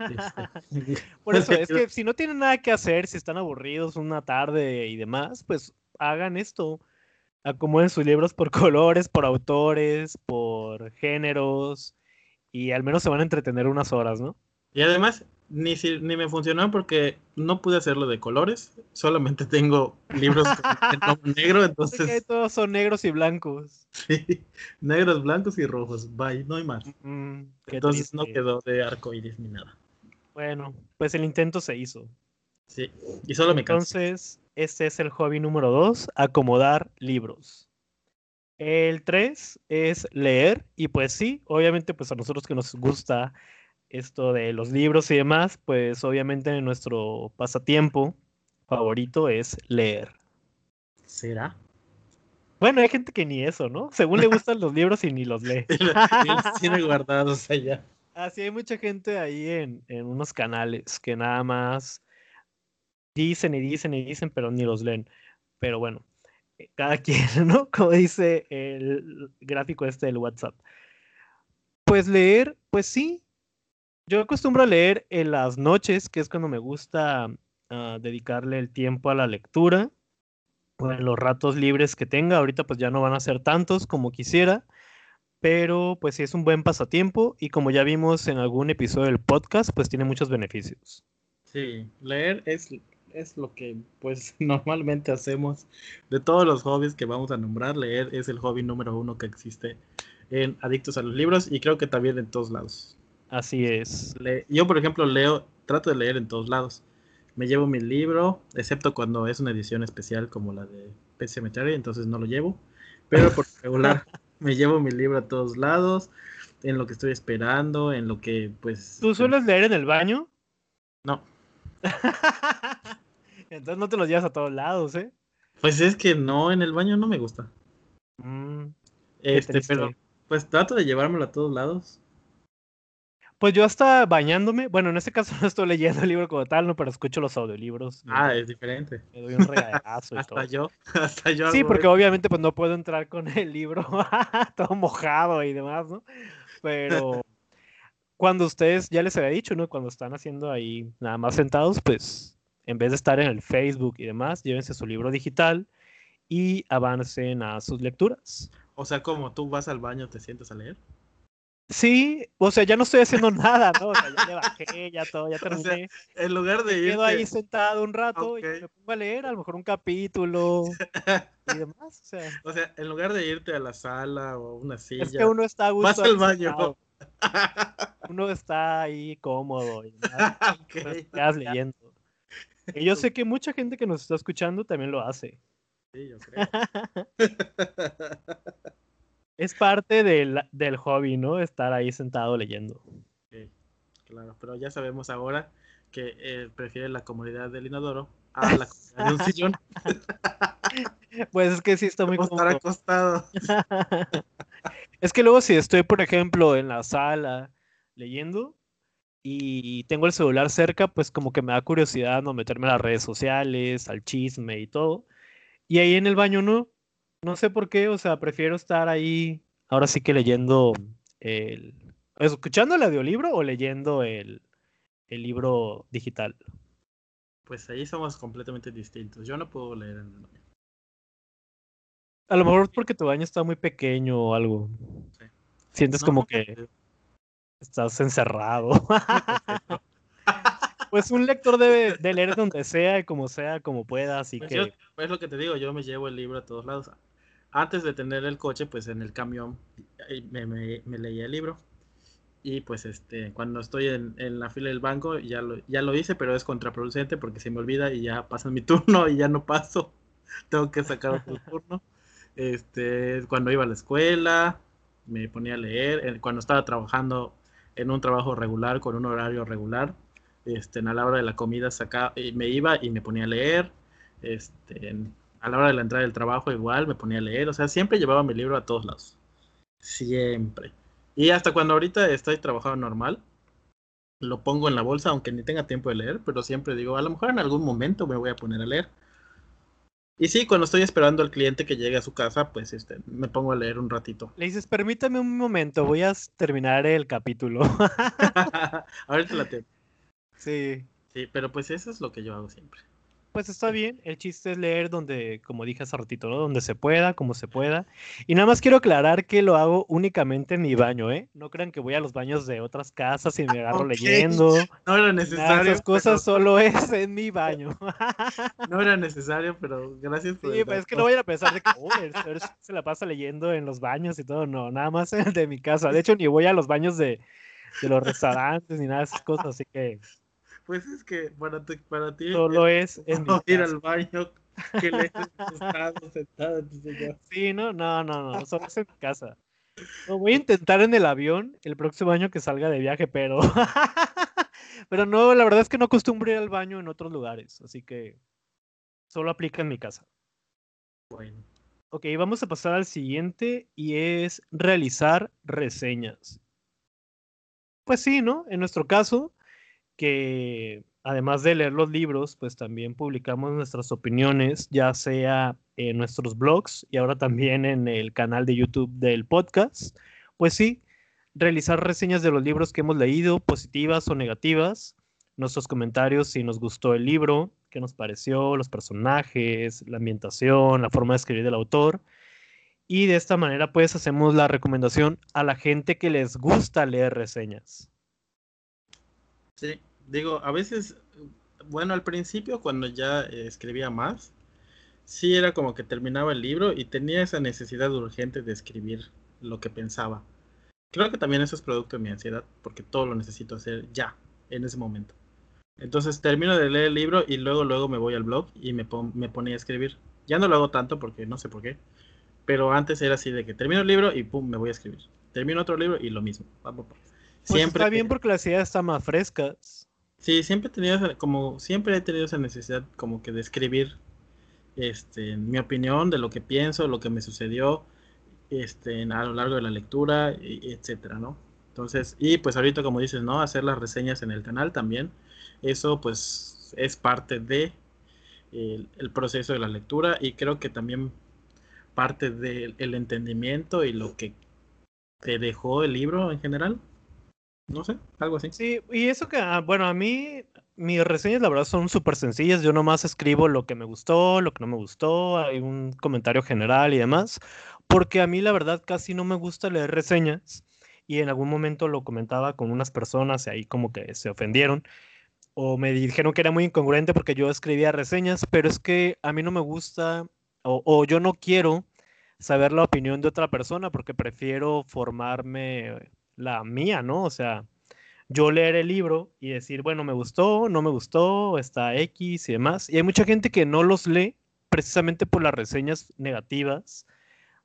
Este, por eso, es que si no tienen nada que hacer, si están aburridos una tarde y demás, pues hagan esto. Acomoden sus libros por colores, por autores, por géneros, y al menos se van a entretener unas horas, ¿no? Y además, ni, ni me funcionó porque no pude hacerlo de colores. Solamente tengo libros en negro, entonces. todos son negros y blancos. Sí, negros, blancos y rojos. Bye, no hay más. Mm, entonces no quedó de arco iris ni nada. Bueno, pues el intento se hizo. Sí, y solo me Entonces, este es el hobby número dos: acomodar libros. El tres es leer, y pues sí, obviamente, pues a nosotros que nos gusta esto de los libros y demás, pues obviamente nuestro pasatiempo favorito es leer. ¿Será? Bueno, hay gente que ni eso, ¿no? Según le gustan los libros y ni los lee. y los tiene guardados allá. Así hay mucha gente ahí en, en unos canales que nada más dicen y dicen y dicen, pero ni los leen. Pero bueno, eh, cada quien, ¿no? Como dice el gráfico este del WhatsApp. Pues leer, pues sí, yo acostumbro a leer en las noches, que es cuando me gusta ah, dedicarle el tiempo a la lectura, o en los ratos libres que tenga. Ahorita pues ya no van a ser tantos como quisiera, pero pues sí es un buen pasatiempo y como ya vimos en algún episodio del podcast, pues tiene muchos beneficios. Sí, leer es, es lo que pues normalmente hacemos de todos los hobbies que vamos a nombrar. Leer es el hobby número uno que existe en Adictos a los Libros y creo que también en todos lados. Así es. yo, por ejemplo, leo, trato de leer en todos lados. me llevo mi libro, excepto cuando es una edición especial como la de Pet Cemetery, entonces no lo llevo. Pero por regular me llevo mi libro a todos lados, en lo que estoy esperando, en lo que pues... ¿Tú sueles leer en el baño? No. entonces no te los llevas a todos lados, ¿eh? Pues es que no, en el baño no me gusta. Mm, este, pero pues trato de llevármelo a todos lados. Pues yo hasta bañándome, bueno, en este caso no estoy leyendo el libro como tal, no, pero escucho los audiolibros. Ah, es diferente. Me doy un regalazo y hasta yo, hasta yo. Sí, porque obviamente pues no puedo entrar con el libro todo mojado y demás, ¿no? Pero cuando ustedes, ya les había dicho, ¿no? Cuando están haciendo ahí nada más sentados, pues en vez de estar en el Facebook y demás, llévense su libro digital y avancen a sus lecturas. O sea, como tú vas al baño, te sientas a leer. Sí, o sea, ya no estoy haciendo nada, ¿no? O sea, ya le bajé, ya todo, ya terminé. en lugar de ir. Quedo ahí sentado un rato y me pongo a leer, a lo mejor un capítulo y demás. O sea. o sea, en lugar de irte a la sala o una silla. Es que uno está a gusto. Vas al baño. Uno está ahí cómodo y okay. estás leyendo. Y yo sé que mucha gente que nos está escuchando también lo hace. Sí, yo creo. Es parte del, del, hobby, ¿no? Estar ahí sentado leyendo. Sí, claro, pero ya sabemos ahora que eh, prefiere la comodidad del inodoro a la comodidad de un sillón. pues es que sí está muy cómodo. Estar acostado. es que luego si estoy, por ejemplo, en la sala leyendo y tengo el celular cerca, pues como que me da curiosidad no meterme a las redes sociales, al chisme y todo. Y ahí en el baño no, no sé por qué, o sea, prefiero estar ahí, ahora sí que leyendo el... ¿Escuchando el audiolibro o leyendo el, el libro digital? Pues ahí somos completamente distintos. Yo no puedo leer en el baño. A lo mejor porque tu baño está muy pequeño o algo. Sí. Sientes como que estás encerrado. pues un lector debe de leer donde sea y como sea, como pueda, así pues que... Yo, pues lo que te digo, yo me llevo el libro a todos lados antes de tener el coche, pues en el camión me, me, leía el libro. Y pues este, cuando estoy en, la fila del banco, ya lo, ya lo hice, pero es contraproducente porque se me olvida y ya pasa mi turno y ya no paso. Tengo que sacar otro turno. Este, cuando iba a la escuela, me ponía a leer. Cuando estaba trabajando en un trabajo regular, con un horario regular, este, a la hora de la comida sacaba, me iba y me ponía a leer. Este, a la hora de la entrada del trabajo igual me ponía a leer, o sea, siempre llevaba mi libro a todos lados. Siempre. Y hasta cuando ahorita estoy trabajando normal, lo pongo en la bolsa, aunque ni tenga tiempo de leer, pero siempre digo, a lo mejor en algún momento me voy a poner a leer. Y sí, cuando estoy esperando al cliente que llegue a su casa, pues este, me pongo a leer un ratito. Le dices, permítame un momento, voy a terminar el capítulo. ahorita la tengo. Sí. Sí, pero pues eso es lo que yo hago siempre pues está bien. El chiste es leer donde, como dije hace ratito, ¿no? Donde se pueda, como se pueda. Y nada más quiero aclarar que lo hago únicamente en mi baño, ¿eh? No crean que voy a los baños de otras casas y me agarro leyendo. No era necesario. esas cosas solo es en mi baño. No era necesario, pero gracias por Sí, pues es que no vayan a pensar de que oh, se la pasa leyendo en los baños y todo. No, nada más en el de mi casa. De hecho, ni voy a los baños de, de los restaurantes ni nada de esas cosas, así que pues es que para ti, para ti solo es, en ir al baño que le sentado, sentado, Sí, no, no, no, no, solo es en casa. Lo voy a intentar en el avión el próximo año que salga de viaje, pero pero no, la verdad es que no acostumbro ir al baño en otros lugares, así que solo aplica en mi casa. Bueno. Ok, vamos a pasar al siguiente y es realizar reseñas. Pues sí, ¿no? En nuestro caso, que además de leer los libros, pues también publicamos nuestras opiniones, ya sea en nuestros blogs y ahora también en el canal de YouTube del podcast. Pues sí, realizar reseñas de los libros que hemos leído, positivas o negativas, nuestros comentarios si nos gustó el libro, qué nos pareció, los personajes, la ambientación, la forma de escribir del autor. Y de esta manera pues hacemos la recomendación a la gente que les gusta leer reseñas. Sí, digo, a veces, bueno, al principio cuando ya escribía más, sí era como que terminaba el libro y tenía esa necesidad urgente de escribir lo que pensaba. Creo que también eso es producto de mi ansiedad, porque todo lo necesito hacer ya, en ese momento. Entonces termino de leer el libro y luego luego me voy al blog y me, me ponía a escribir. Ya no lo hago tanto porque no sé por qué. Pero antes era así de que termino el libro y pum, me voy a escribir. Termino otro libro y lo mismo. Pues siempre está bien porque las ideas están más frescas. Sí, siempre he tenido como siempre he tenido esa necesidad como que de escribir este mi opinión de lo que pienso, lo que me sucedió este a lo largo de la lectura, etcétera, ¿no? Entonces, y pues ahorita como dices, ¿no? Hacer las reseñas en el canal también. Eso pues es parte de el, proceso de la lectura y creo que también parte del entendimiento y lo que te dejó el libro en general. No sé, algo así. Sí, y eso que, ah, bueno, a mí mis reseñas la verdad son súper sencillas. Yo nomás escribo lo que me gustó, lo que no me gustó, hay un comentario general y demás. Porque a mí la verdad casi no me gusta leer reseñas y en algún momento lo comentaba con unas personas y ahí como que se ofendieron o me dijeron que era muy incongruente porque yo escribía reseñas, pero es que a mí no me gusta o, yo no quiero saber la opinión de otra persona porque prefiero formarme la mía, ¿no? O sea, yo leer el libro y decir, bueno, me gustó, no me gustó, está X y demás. Y hay mucha gente que no los lee precisamente por las reseñas negativas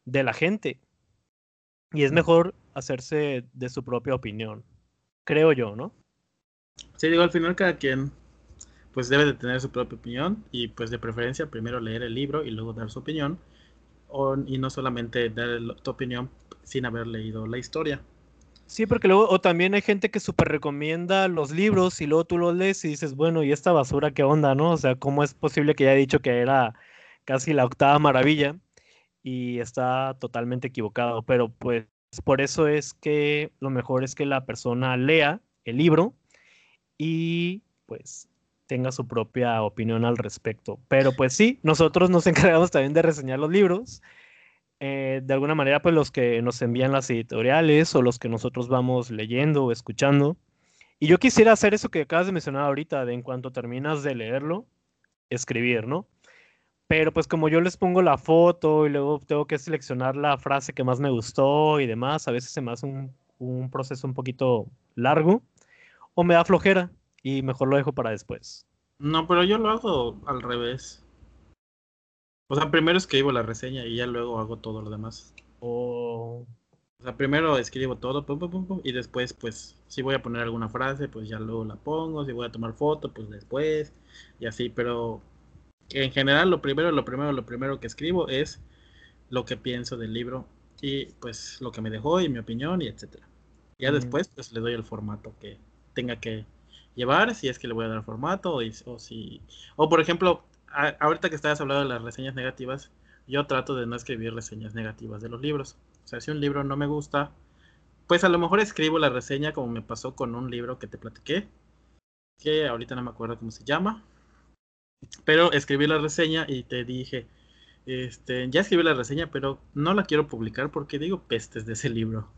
de la gente. Y es mejor hacerse de su propia opinión, creo yo, ¿no? Sí, digo, al final cada quien pues debe de tener su propia opinión y pues de preferencia primero leer el libro y luego dar su opinión o, y no solamente dar tu opinión sin haber leído la historia. Sí, porque luego, o también hay gente que súper recomienda los libros y luego tú los lees y dices, bueno, ¿y esta basura qué onda, no? O sea, ¿cómo es posible que haya dicho que era casi la octava maravilla y está totalmente equivocado? Pero pues por eso es que lo mejor es que la persona lea el libro y pues tenga su propia opinión al respecto. Pero pues sí, nosotros nos encargamos también de reseñar los libros. Eh, de alguna manera, pues los que nos envían las editoriales o los que nosotros vamos leyendo o escuchando. Y yo quisiera hacer eso que acabas de mencionar ahorita, de en cuanto terminas de leerlo, escribir, ¿no? Pero pues como yo les pongo la foto y luego tengo que seleccionar la frase que más me gustó y demás, a veces se me hace un, un proceso un poquito largo o me da flojera y mejor lo dejo para después. No, pero yo lo hago al revés. O sea, primero escribo la reseña y ya luego hago todo lo demás. O sea, primero escribo todo, pum, pum, pum, y después, pues, si voy a poner alguna frase, pues ya luego la pongo. Si voy a tomar foto, pues después, y así. Pero en general, lo primero, lo primero, lo primero que escribo es lo que pienso del libro y, pues, lo que me dejó y mi opinión y etcétera. Ya después, pues, le doy el formato que tenga que llevar, si es que le voy a dar formato, o, si, o por ejemplo, ahorita que estabas hablando de las reseñas negativas, yo trato de no escribir reseñas negativas de los libros. O sea, si un libro no me gusta, pues a lo mejor escribo la reseña como me pasó con un libro que te platiqué, que ahorita no me acuerdo cómo se llama, pero escribí la reseña y te dije, este, ya escribí la reseña, pero no la quiero publicar porque digo pestes de ese libro.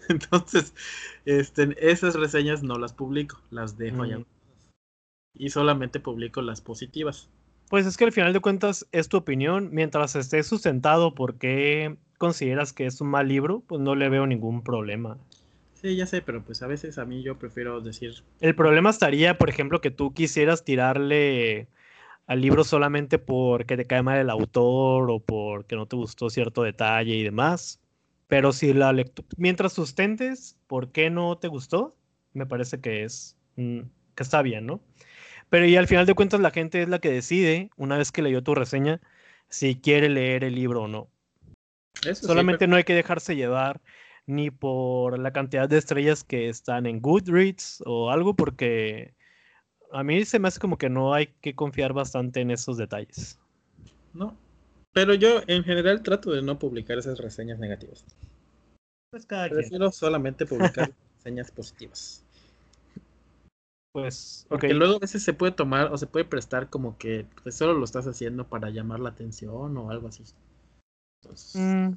Entonces, este, esas reseñas no las publico, las dejo allá. Mm. Y solamente publico las positivas. Pues es que al final de cuentas es tu opinión. Mientras esté sustentado por qué consideras que es un mal libro, pues no le veo ningún problema. Sí, ya sé, pero pues a veces a mí yo prefiero decir... El problema estaría, por ejemplo, que tú quisieras tirarle al libro solamente porque te cae mal el autor o porque no te gustó cierto detalle y demás. Pero si la lectura, mientras sustentes, ¿por qué no te gustó? Me parece que es, mm, que está bien, ¿no? Pero y al final de cuentas la gente es la que decide, una vez que leyó tu reseña, si quiere leer el libro o no. Solamente no hay que dejarse llevar ni por la cantidad de estrellas que están en Goodreads o algo, porque a mí se me hace como que no hay que confiar bastante en esos detalles. No, pero yo en general trato de no publicar esas reseñas negativas. Pues cada Prefiero solamente publicar reseñas positivas. Pues, porque luego a veces se puede tomar o se puede prestar como que pues, solo lo estás haciendo para llamar la atención o algo así. Entonces, mm.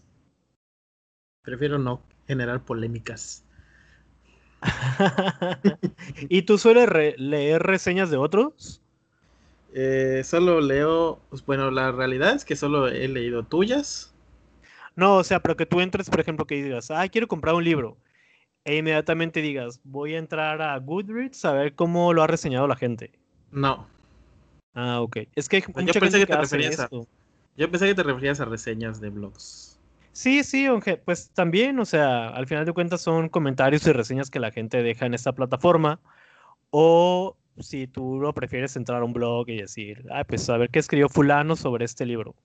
prefiero no generar polémicas. ¿Y tú sueles leer reseñas de otros? Eh, solo leo, pues, bueno, la realidad es que solo he leído tuyas. No, o sea, pero que tú entres, por ejemplo, que digas, ah, quiero comprar un libro. E inmediatamente digas, voy a entrar a Goodreads a ver cómo lo ha reseñado la gente. No. Ah, ok. Es que hay yo pensé que, te referías a, Yo pensé que te referías a reseñas de blogs. Sí, sí, pues también, o sea, al final de cuentas son comentarios y reseñas que la gente deja en esta plataforma. O si tú lo prefieres entrar a un blog y decir, ah, pues a ver qué escribió fulano sobre este libro.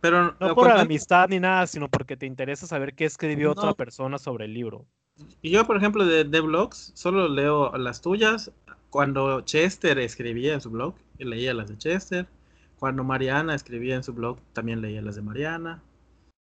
Pero no por amistad ni nada, sino porque te interesa saber qué escribió otra persona sobre el libro. Y yo, por ejemplo, de, de, blogs, solo leo las tuyas. Cuando Chester escribía en su blog, leía las de Chester. Cuando Mariana escribía en su blog, también leía las de Mariana.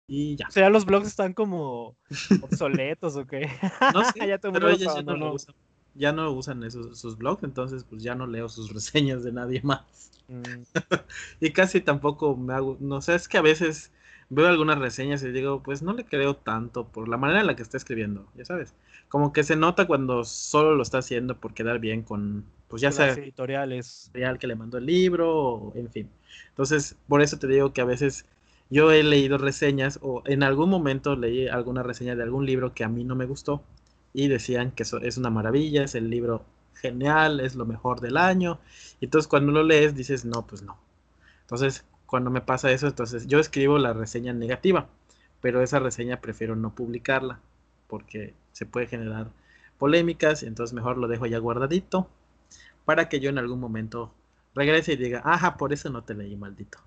Y ya. O sea, los blogs están como obsoletos o qué. No sé, ya pero ellos ya no, usan, ya no usan esos, sus blogs, entonces pues ya no leo sus reseñas de nadie más. Mm. y casi tampoco me hago, no sé, es que a veces veo algunas reseñas y digo, pues no le creo tanto por la manera en la que está escribiendo, ya sabes. Como que se nota cuando solo lo está haciendo por quedar bien con, pues ya sea editoriales. Real que le mandó el libro, o, en fin. Entonces, por eso te digo que a veces yo he leído reseñas o en algún momento leí alguna reseña de algún libro que a mí no me gustó y decían que eso es una maravilla, es el libro genial, es lo mejor del año. Y entonces cuando lo lees dices, no, pues no. Entonces, cuando me pasa eso, entonces yo escribo la reseña negativa, pero esa reseña prefiero no publicarla porque se puede generar polémicas, y entonces mejor lo dejo ya guardadito para que yo en algún momento regrese y diga, ajá, por eso no te leí, maldito.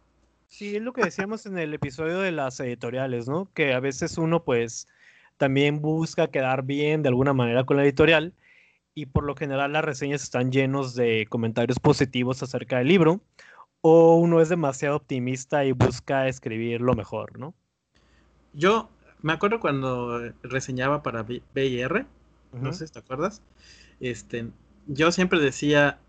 Sí, es lo que decíamos en el episodio de las editoriales, ¿no? Que a veces uno pues también busca quedar bien de alguna manera con la editorial y por lo general las reseñas están llenos de comentarios positivos acerca del libro o uno es demasiado optimista y busca escribir lo mejor, ¿no? Yo me acuerdo cuando reseñaba para BIR, no sé si te acuerdas, este, yo siempre decía,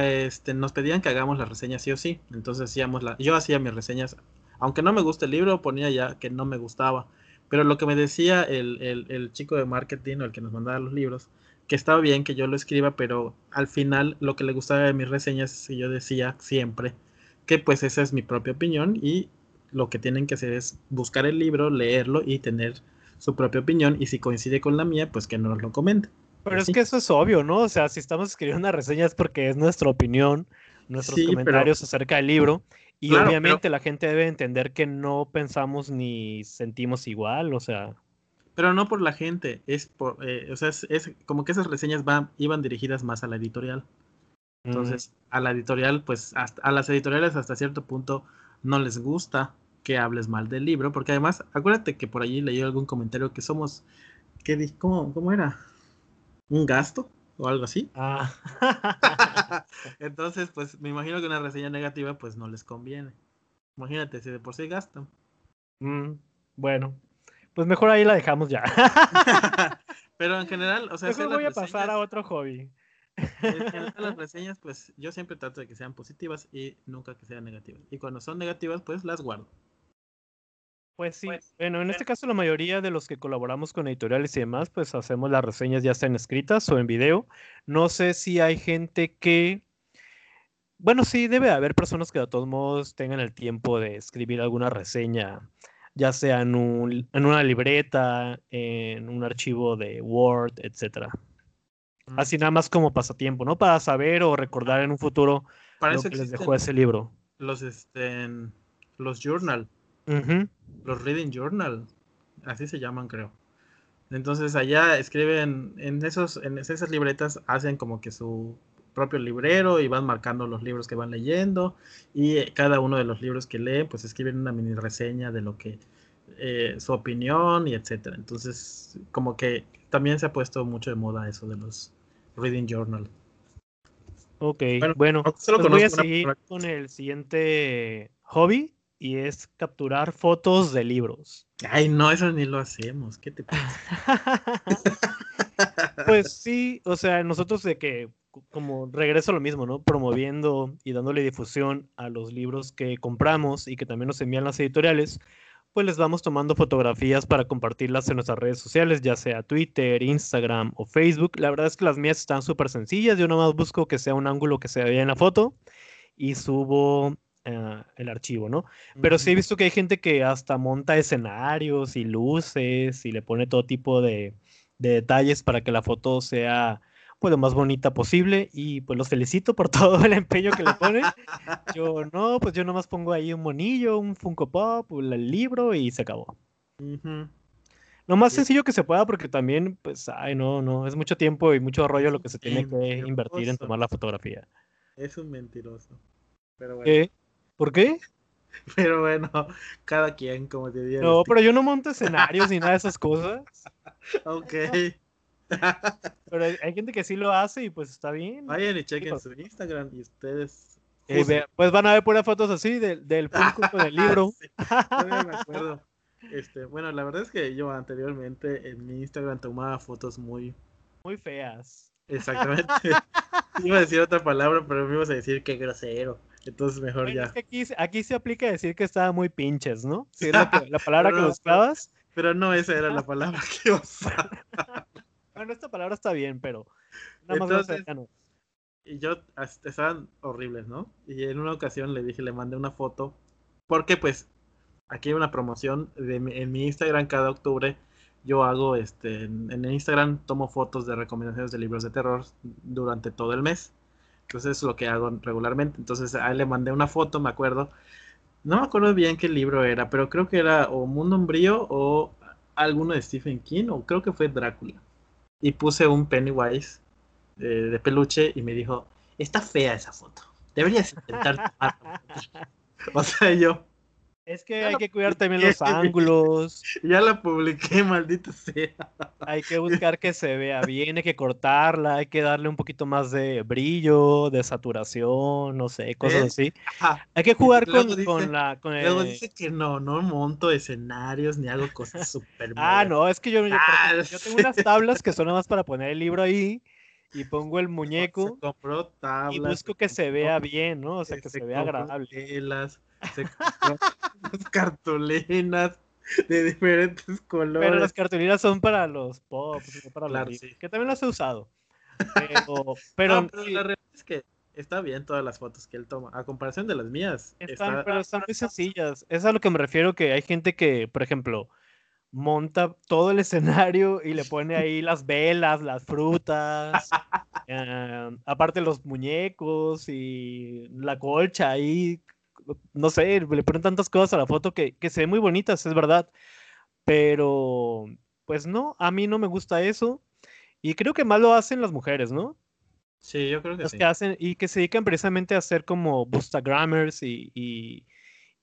este, nos pedían que hagamos la reseña sí o sí, entonces hacíamos la, yo hacía mis reseñas, aunque no me guste el libro, ponía ya que no me gustaba, pero lo que me decía el, el, el chico de marketing o el que nos mandaba los libros, que estaba bien que yo lo escriba, pero al final lo que le gustaba de mis reseñas es que yo decía siempre que pues esa es mi propia opinión y lo que tienen que hacer es buscar el libro, leerlo y tener su propia opinión y si coincide con la mía, pues que nos lo comente. Pero es que eso es obvio, ¿no? O sea, si estamos escribiendo una reseña es porque es nuestra opinión, nuestros comentarios acerca del libro y obviamente la gente debe entender que no pensamos ni sentimos igual, o sea pero no por la gente, es por, eh, o sea, es, como que esas reseñas van, iban dirigidas más a la editorial. Entonces, a la editorial, pues, hasta, a las editoriales hasta cierto punto no les gusta que hables mal del libro, porque además, acuérdate que por allí leí algún comentario que somos, ¿qué, cómo, ¿cómo era? ¿Un gasto? O algo así. Ah. Entonces, pues me imagino que una reseña negativa pues no les conviene. Imagínate si de por sí gastan. Mm, bueno, pues mejor ahí la dejamos ya. Pero en general, o sea, mejor voy a pasar a otro hobby. En general, las reseñas, pues yo siempre trato de que sean positivas y nunca que sean negativas. Y cuando son negativas, pues las guardo. Pues sí, pues, bueno, en este caso la mayoría de los que colaboramos con editoriales y demás, pues hacemos las reseñas ya sean escritas o en video. No sé si hay gente que, bueno, sí, debe haber personas que de todos modos tengan el tiempo de escribir alguna reseña ya sea en, un, en una libreta, en un archivo de Word, etc. Mm. Así nada más como pasatiempo, ¿no? Para saber o recordar en un futuro Para lo que les dejó ese libro. Los, este, los journal, los reading journal, así se llaman creo. Entonces allá escriben en esos, en esas libretas hacen como que su propio librero y van marcando los libros que van leyendo y eh, cada uno de los libros que leen pues escriben una mini reseña de lo que eh, su opinión y etcétera. Entonces como que también se ha puesto mucho de moda eso de los reading journal. Ok, bueno, pues voy a seguir con el siguiente hobby y es capturar fotos de libros. Ay, no, eso ni lo hacemos. ¿Qué te pasa? pues sí, o sea, nosotros de que como regreso a lo mismo, ¿no? Promoviendo y dándole difusión a los libros que compramos y que también nos envían las editoriales, pues les vamos tomando fotografías para compartirlas en nuestras redes sociales, ya sea Twitter, Instagram o Facebook. La verdad es que las mías están súper sencillas, yo nomás busco que sea un ángulo que se vea en la foto y subo eh, el archivo, ¿no? Pero sí he visto que hay gente que hasta monta escenarios y luces y le pone todo tipo de, de detalles para que la foto sea pues lo más bonita posible y pues los felicito por todo el empeño que le ponen. Yo no, pues yo nomás pongo ahí un monillo, un Funko Pop, el libro y se acabó. Lo más sencillo que se pueda porque también, pues, ay, no, no, es mucho tiempo y mucho rollo lo que se tiene que invertir en tomar la fotografía. Es un mentiroso. Pero ¿Qué? ¿Por qué? Pero bueno, cada quien, como te diría. No, pero yo no monto escenarios ni nada de esas cosas. Ok. Pero hay, gente que sí lo hace y pues está bien. Vayan y chequen su Instagram y ustedes. Eh, pues van a ver puras fotos así del, del público con el libro. me acuerdo. Este, bueno, la verdad es que yo anteriormente en mi Instagram tomaba fotos muy... Muy feas. Exactamente. Iba a decir otra palabra, pero me ibas a decir que grosero. Entonces mejor ya. aquí, aquí se aplica decir que estaba muy pinches, ¿no? Si la, palabra que buscabas. Pero no esa era la palabra que usaba. bueno, esta palabra está bien, pero nada más Entonces, Y yo, estaban horribles, ¿no? Y en una ocasión le dije, le mandé una foto, porque pues aquí hay una promoción de, en mi Instagram cada octubre. Yo hago, este, en, en Instagram tomo fotos de recomendaciones de libros de terror durante todo el mes. Entonces es lo que hago regularmente. Entonces a él le mandé una foto, me acuerdo. No me acuerdo bien qué libro era, pero creo que era o Mundo Umbrío o alguno de Stephen King, o creo que fue Drácula. Y puse un Pennywise eh, de peluche y me dijo, está fea esa foto. Deberías intentar o sea, yo, es que hay que cuidar también los ángulos. Ya la publiqué, maldita sea. Hay que buscar que se vea bien, hay que cortarla, hay que darle un poquito más de brillo, de saturación, no sé, cosas así. Hay que jugar con, la... Con luego dice que no, no monto escenarios ni hago cosas súper Ah, no, es que yo, ah, yo, tengo unas tablas que son nada más para poner el libro ahí y pongo el muñeco y busco que se vea bien, ¿no? O sea, que se, vea agradable las cartulinas de diferentes colores. Pero las cartulinas son para los pops, no para los que también las he usado. Pero, la realidad es que está bien todas las fotos que él toma, a comparación de las mías. Están, pero están muy sencillas. Es a lo que me refiero que hay gente que, por ejemplo, monta todo el escenario y le pone ahí las velas, las frutas, eh, aparte los muñecos y la colcha ahí no sé, le ponen tantas cosas a la foto que, se ven muy bonitas, es verdad. Pero, pues no, a mí no me gusta eso. Y creo que más lo hacen las mujeres, ¿no? Sí, yo creo que las sí. que hacen y que se dedican precisamente a hacer como Bookstagrammers y, y,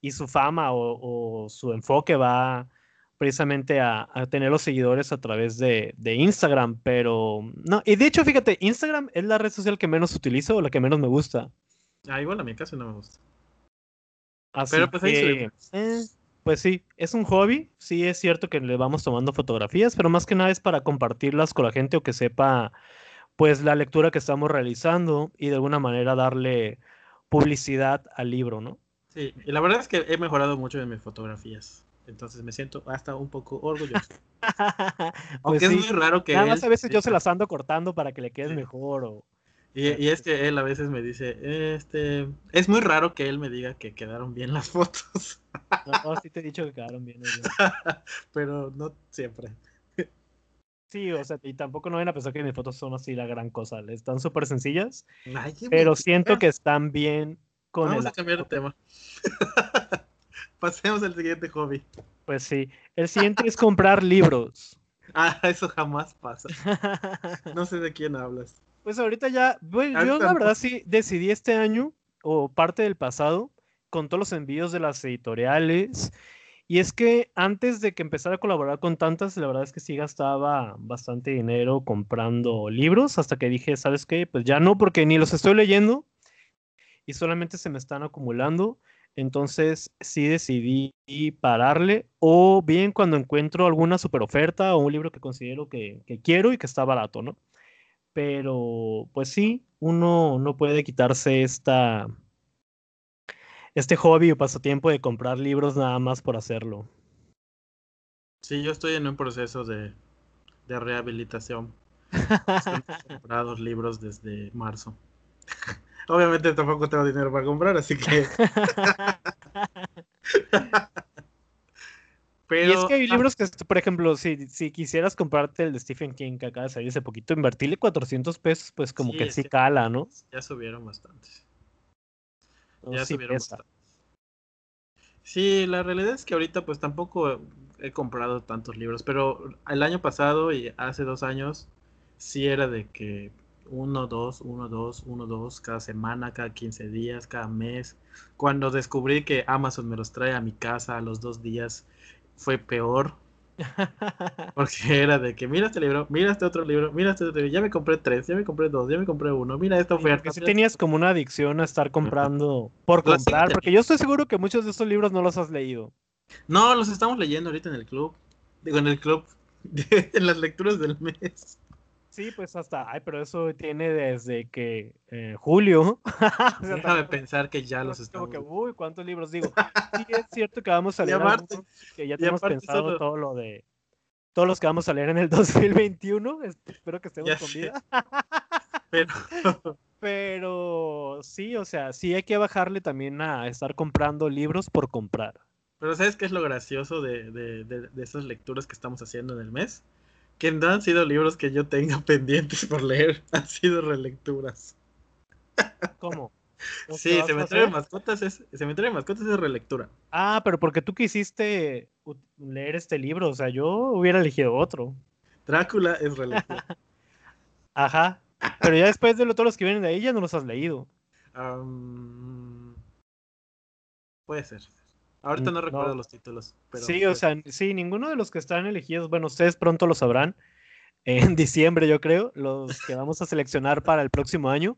y su fama o, su enfoque va precisamente a, tener los seguidores a través de, de, Instagram, pero no, y de hecho, fíjate, Instagram es la red social que menos utilizo o la que menos me gusta. Ah, igual a mi caso no me gusta. Pero pues ahí eh, pues sí, es un hobby, sí es cierto que le vamos tomando fotografías, pero más que nada es para compartirlas con la gente o que sepa pues la lectura que estamos realizando y de alguna manera darle publicidad al libro, ¿no? Sí, y la verdad es que he mejorado mucho en mis fotografías. Entonces me siento hasta un poco orgulloso. Pues Aunque es muy raro que. Nada más a veces yo se las ando cortando para que le quede mejor o, y, es que él a veces me dice, este, es muy raro que él me diga que quedaron bien las fotos. No, sí te he dicho que quedaron bien. Pero no siempre. Sí, o sea, y tampoco no ven a pensar que mis fotos son así la gran cosa. Están súper sencillas, pero siento que están bien con Vamos a cambiar de tema. Pasemos al siguiente hobby. Pues sí, el siguiente es comprar libros. Ah, eso jamás pasa. No sé de quién hablas. Pues ahorita ya, yo la verdad sí decidí este año, o parte del pasado, con todos los envíos de las editoriales. Y es que antes de que empezara a colaborar con tantas, la verdad es que sí gastaba bastante dinero comprando libros, hasta que dije, ¿sabes qué? Pues ya no, porque ni los estoy leyendo y solamente se me están acumulando. Entonces sí decidí pararle, o bien cuando encuentro alguna super oferta o un libro que considero que, que quiero y que está barato, ¿no? Pero pues sí, uno no puede quitarse esta, este hobby o pasatiempo de comprar libros nada más por hacerlo. Sí, yo estoy en un proceso de, de rehabilitación. He comprado libros desde marzo. Obviamente tampoco tengo dinero para comprar, así que... Pero, y es que hay libros que, por ejemplo, si, si quisieras comprarte el de Stephen King que acaba de salir hace poquito, invertirle 400 pesos, pues como que sí cala, ¿no? Ya subieron bastante. ya subieron bastante. Sí, la realidad es que ahorita pues tampoco he comprado tantos libros, pero el año pasado y hace dos años sí era de que uno, dos, uno, dos, uno, dos, cada semana, cada 15 días, cada mes. Cuando descubrí que Amazon me los trae a mi casa a los dos días, fue peor. Porque era de que mira este libro, mira este otro libro, mira este otro libro, ya me compré tres, ya me compré dos, ya me compré uno, mira esta oferta. Porque si tenías como una adicción a estar comprando por comprar, porque yo estoy seguro que muchos de estos libros no los has leído. No, los estamos leyendo ahorita en el club. Digo, en el club, en las lecturas del mes. Sí, pues hasta, ay, pero eso tiene desde que eh, julio. Déjame pensar que ya los estamos. Como que, uy, ¿cuántos libros digo? Sí, es cierto que vamos a leer. que ya tenemos pensado todo lo de. Todos los que vamos a leer en el 2021. Espero que estemos con vida. pero. pero sí, o sea, sí hay que bajarle también a estar comprando libros por comprar. Pero ¿sabes qué es lo gracioso de, de, de esas lecturas que estamos haciendo en el mes? Que no han sido libros que yo tenga pendientes por leer, han sido relecturas. ¿Cómo? Sí, Cementerio de Mascotas es, Cementerio de Mascotas es relectura. Ah, pero porque tú quisiste leer este libro, o sea, yo hubiera elegido otro. Drácula es relectura. Ajá. Pero ya después de todos los que vienen de ahí ya no los has leído. puede ser. Ahorita no, recuerdo los títulos. sí, o sea, sí, ninguno de los que están elegidos, bueno, ustedes pronto lo sabrán, en diciembre yo creo, los que vamos a seleccionar para el próximo año.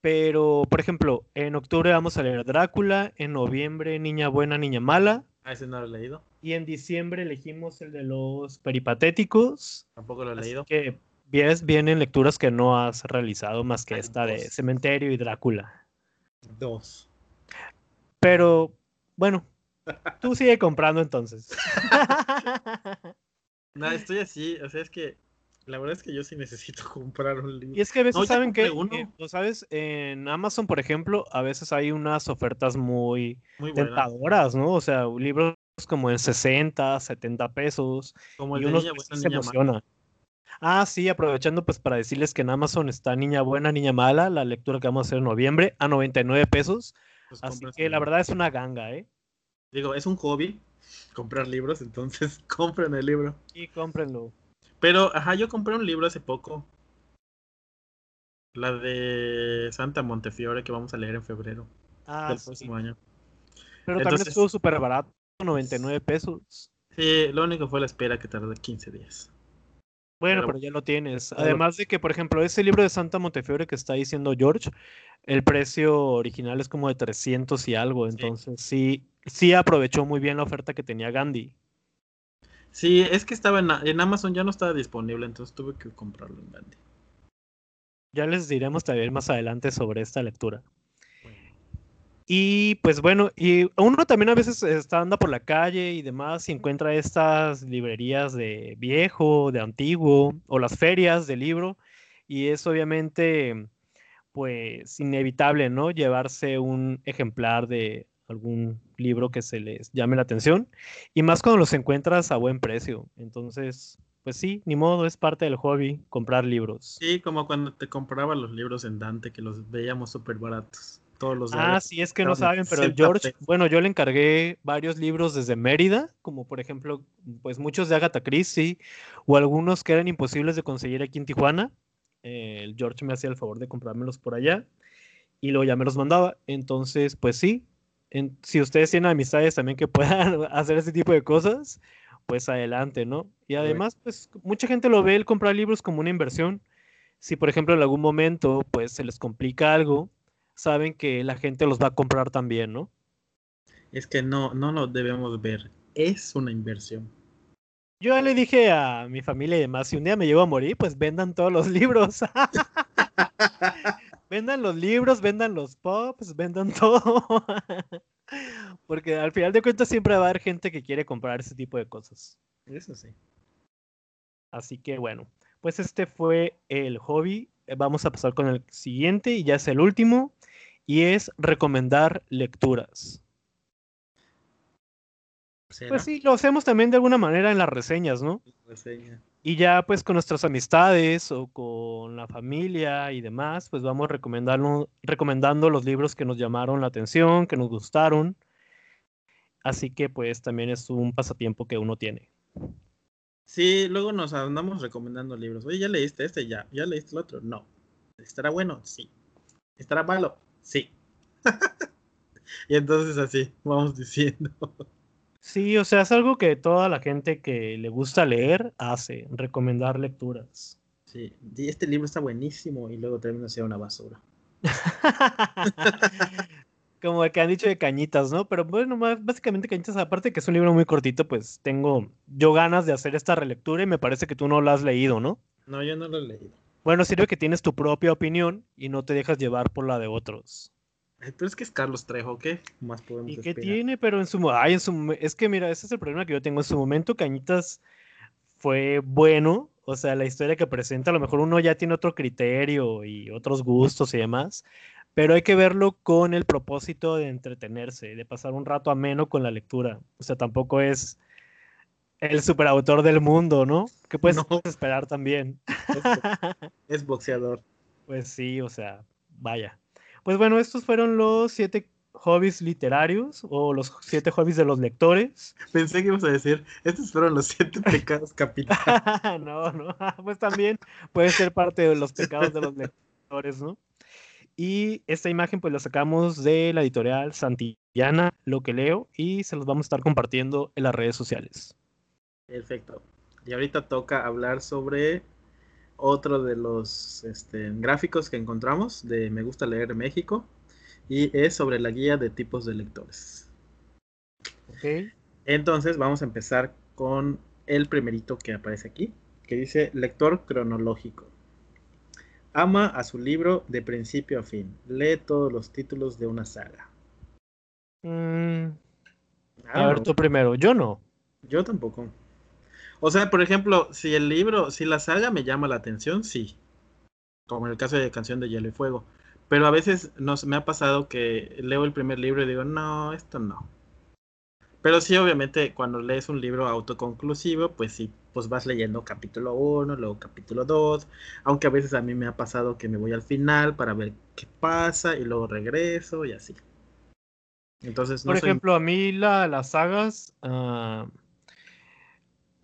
Pero, por ejemplo, en octubre vamos a leer Drácula, en noviembre Niña Buena, Niña Mala. Ah, ese no lo he leído. Y en diciembre elegimos el de los peripatéticos. Tampoco lo he leído. Que vienen lecturas que no has realizado más que esta de Cementerio y Drácula. Dos. Pero, bueno, Tú sigue comprando entonces. no, estoy así, o sea, es que la verdad es que yo sí necesito comprar un libro. Y es que a veces saben que, sabes, en Amazon, por ejemplo, a veces hay unas ofertas muy, tentadoras, ¿no? O sea, libros como en 60, 70 pesos. Como el y uno se emociona. Ah, sí, aprovechando pues para decirles que en Amazon está Niña Buena, Niña Mala, la lectura que vamos a hacer en noviembre, a 99 pesos. Pues Así que la verdad es una ganga, ¿eh? Digo, es un hobby comprar libros, entonces compren el libro. Sí, cómprenlo. Pero, ajá, yo compré un libro hace poco. La de Santa Montefiore que vamos a leer en febrero ah, del próximo año. Pero también estuvo súper barato, 99 pesos. Sí, lo único fue la espera que tardó 15 días. Bueno, pero, ya lo tienes. Además de que, por ejemplo, ese libro de Santa Montefiore que está diciendo George, el precio original es como de 300 y algo. Entonces, sí, sí, aprovechó muy bien la oferta que tenía Gandhi. Sí, es que estaba en, Amazon, ya no estaba disponible, entonces tuve que comprarlo en Gandhi. Ya les diremos también más adelante sobre esta lectura. Y pues bueno, y uno también a veces está anda por la calle y demás y encuentra estas librerías de viejo, de antiguo, o las ferias de libro, y es obviamente pues inevitable, ¿no? Llevarse un ejemplar de algún libro que se les llame la atención, y más cuando los encuentras a buen precio. Entonces, pues sí, ni modo, es parte del hobby comprar libros. Sí, como cuando te compraba los libros en Dante, que los veíamos súper baratos todos los Ah, sí, es que no saben, pero George, bueno, yo le encargué varios libros desde Mérida, como por ejemplo, pues muchos de Agatha Christie, o algunos que eran imposibles de conseguir aquí en Tijuana. Eh, el George me hacía el favor de comprármelos por allá, y luego ya me los mandaba. Entonces, pues sí, si ustedes tienen amistades también que puedan hacer ese tipo de cosas, pues adelante, ¿no? Y además, pues mucha gente lo ve el comprar libros como una inversión. Si, por ejemplo, en algún momento, pues se les complica algo, saben que la gente los va a comprar también, ¿no? Es que no, no lo debemos ver. Es una inversión. Yo ya le dije a mi familia y demás, si un día me llevo a morir, pues vendan todos los libros. vendan los libros, vendan los pops, vendan todo. Porque al final de cuentas siempre va a haber gente que quiere comprar ese tipo de cosas. Eso sí. Así que bueno, pues este fue el hobby. Vamos a pasar con el siguiente y ya es el último y es recomendar lecturas. Pues sí, lo hacemos también de alguna manera en las reseñas, ¿no? Reseña. Y ya pues con nuestras amistades o con la familia y demás, pues vamos recomendando, recomendando los libros que nos llamaron la atención, que nos gustaron. Así que pues también es un pasatiempo que uno tiene. Sí, luego nos andamos recomendando libros. Oye, ¿ya leíste este? Ya. ¿Ya leíste el otro? No. ¿Estará bueno? Sí. ¿Estará malo? Sí. y entonces así, vamos diciendo. Sí, o sea, es algo que toda la gente que le gusta leer hace, recomendar lecturas. Sí, este libro está buenísimo y luego termina siendo una basura. Como que han dicho de cañitas, ¿no? Pero bueno, básicamente cañitas, aparte que es un libro muy cortito, pues tengo yo ganas de hacer esta relectura y me parece que tú no lo has leído, ¿no? No, yo no lo he leído. Bueno, sirve que tienes tu propia opinión y no te dejas llevar por la de otros. Pero es que es Carlos Trejo, ¿qué más podemos ¿Y qué tiene? Pero en su, ay, en su... Es que mira, ese es el problema que yo tengo. En su momento Cañitas fue bueno. O sea, la historia que presenta, a lo mejor uno ya tiene otro criterio y otros gustos y demás. Pero hay que verlo con el propósito de entretenerse, de pasar un rato ameno con la lectura. O sea, tampoco es el superautor del mundo, ¿no? Que puedes esperar también. es boxeador. Pues sí, o sea, vaya. Pues bueno, estos fueron los siete hobbies literarios o los siete hobbies de los lectores. Pensé que ibas a decir, estos fueron los siete pecados capitales. no, no, pues también puede ser parte de los pecados de los lectores, ¿no? Y esta imagen pues la sacamos de la editorial Santillana, lo que leo, y se los vamos a estar compartiendo en las redes sociales. Perfecto. Y ahorita toca hablar sobre otro de los este, gráficos que encontramos de Me gusta leer México y es sobre la guía de tipos de lectores. Ok. Entonces vamos a empezar con el primerito que aparece aquí, que dice lector cronológico. Ama a su libro de principio a fin. Lee todos los títulos de una saga. Mm. a ver, tú primero. Yo no. Yo tampoco. O sea, por ejemplo, si el libro, si la saga me llama la atención, sí. Como en el caso de Canción de Hielo y Fuego. Pero a veces nos, me ha pasado que leo el primer libro y digo, no, esto no. Pero sí, obviamente, cuando lees un libro autoconclusivo, pues sí, pues vas leyendo capítulo 1, luego capítulo 2. Aunque a veces a mí me ha pasado que me voy al final para ver qué pasa y luego regreso y así. Entonces, no Por ejemplo, a mí la, las sagas... Ah,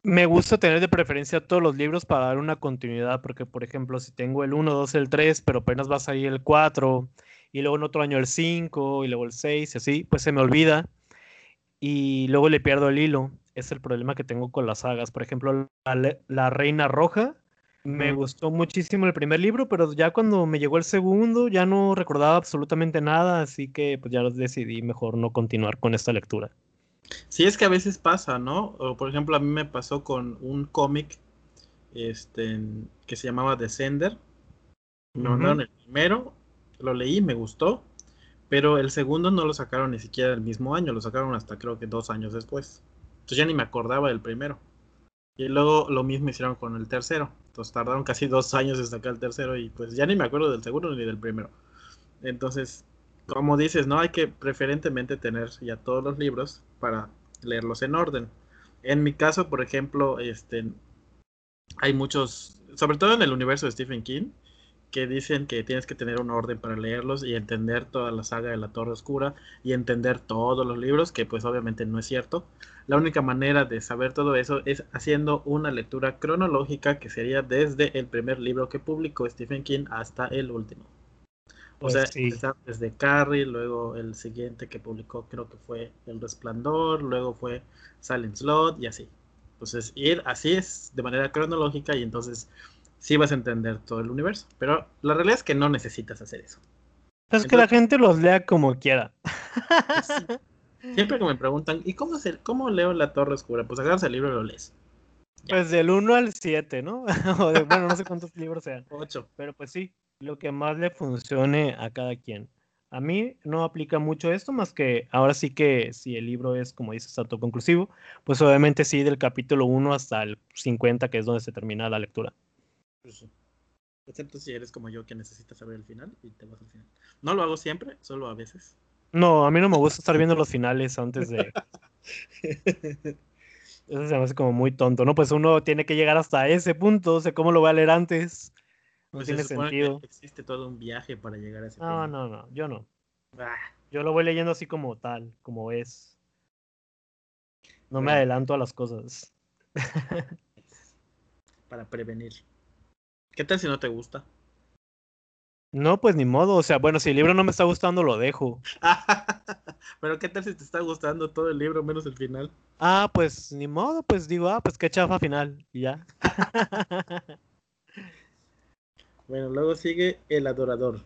me gusta tener de preferencia todos los libros para dar una continuidad, porque por ejemplo, si tengo el 1, 2, el 3, pero apenas va a salir el 4, y luego en otro año el 5, y luego el 6, y así, pues se me olvida, y luego le pierdo el hilo. Es el problema que tengo con las sagas. Por ejemplo, La, Reina Roja, me gustó muchísimo el primer libro, pero ya cuando me llegó el segundo ya no recordaba absolutamente nada, así que pues ya decidí mejor no continuar con esta lectura. Sí, es que a veces pasa, ¿no? O, por ejemplo, a mí me pasó con un cómic este, que se llamaba Descender. Me mandaron el primero, lo leí, me gustó, pero el segundo no lo sacaron ni siquiera el mismo año, lo sacaron hasta creo que dos años después. Entonces ya ni me acordaba del primero. Y luego lo mismo hicieron con el tercero. Entonces tardaron casi dos años en sacar el tercero y pues ya ni me acuerdo del segundo ni del primero. Entonces como dices, ¿no? Hay que preferentemente tener ya todos los libros para leerlos en orden. En mi caso, por ejemplo, este, hay muchos, sobre todo en el universo de Stephen King, que dicen que tienes que tener un orden para leerlos y entender toda la saga de la Torre Oscura y entender todos los libros, que pues obviamente no es cierto. La única manera de saber todo eso es haciendo una lectura cronológica que sería desde el primer libro que publicó Stephen King hasta el último. O sea, pues desde Carrie, luego el siguiente que publicó creo que fue El Resplandor, luego fue Silent Slot y así. Entonces, ir así es de manera cronológica y entonces sí vas a entender todo el universo. Pero la realidad es que no necesitas hacer eso. Es que la gente los lea como quiera. Pues Siempre que me preguntan, ¿y cómo, se, cómo leo La Torre Oscura? Pues agarras el libro y lo lees. Pues del 1 al 7, ¿no? bueno, no sé cuántos libros sean. 8. Pero pues sí, lo que más le funcione a cada quien. A mí no aplica mucho esto, más que ahora sí que si el libro es, como dices, autoconclusivo, pues obviamente sí del capítulo 1 hasta el 50, que es donde se termina la lectura. Pues Excepto si eres como yo que necesitas saber el final y te vas al final. No lo hago siempre, solo a veces. No, a mí no me gusta estar viendo los finales antes de, Eso se me hace como muy tonto, ¿no? Pues uno tiene que llegar hasta ese punto, o sea, ¿cómo lo voy a leer antes? No pues tiene sentido. existe todo un viaje para llegar a ese. No, no, no, yo no. Ah. Yo lo voy leyendo así como tal, como es. No me adelanto a las cosas. para prevenir. ¿Qué tal si no te gusta? No, pues ni modo. O sea, bueno, si el libro no me está gustando, lo dejo. Pero ¿qué tal si te está gustando todo el libro menos el final? Ah, pues ni modo, pues digo, ah, pues qué chafa final. Y ya. bueno, luego sigue El Adorador.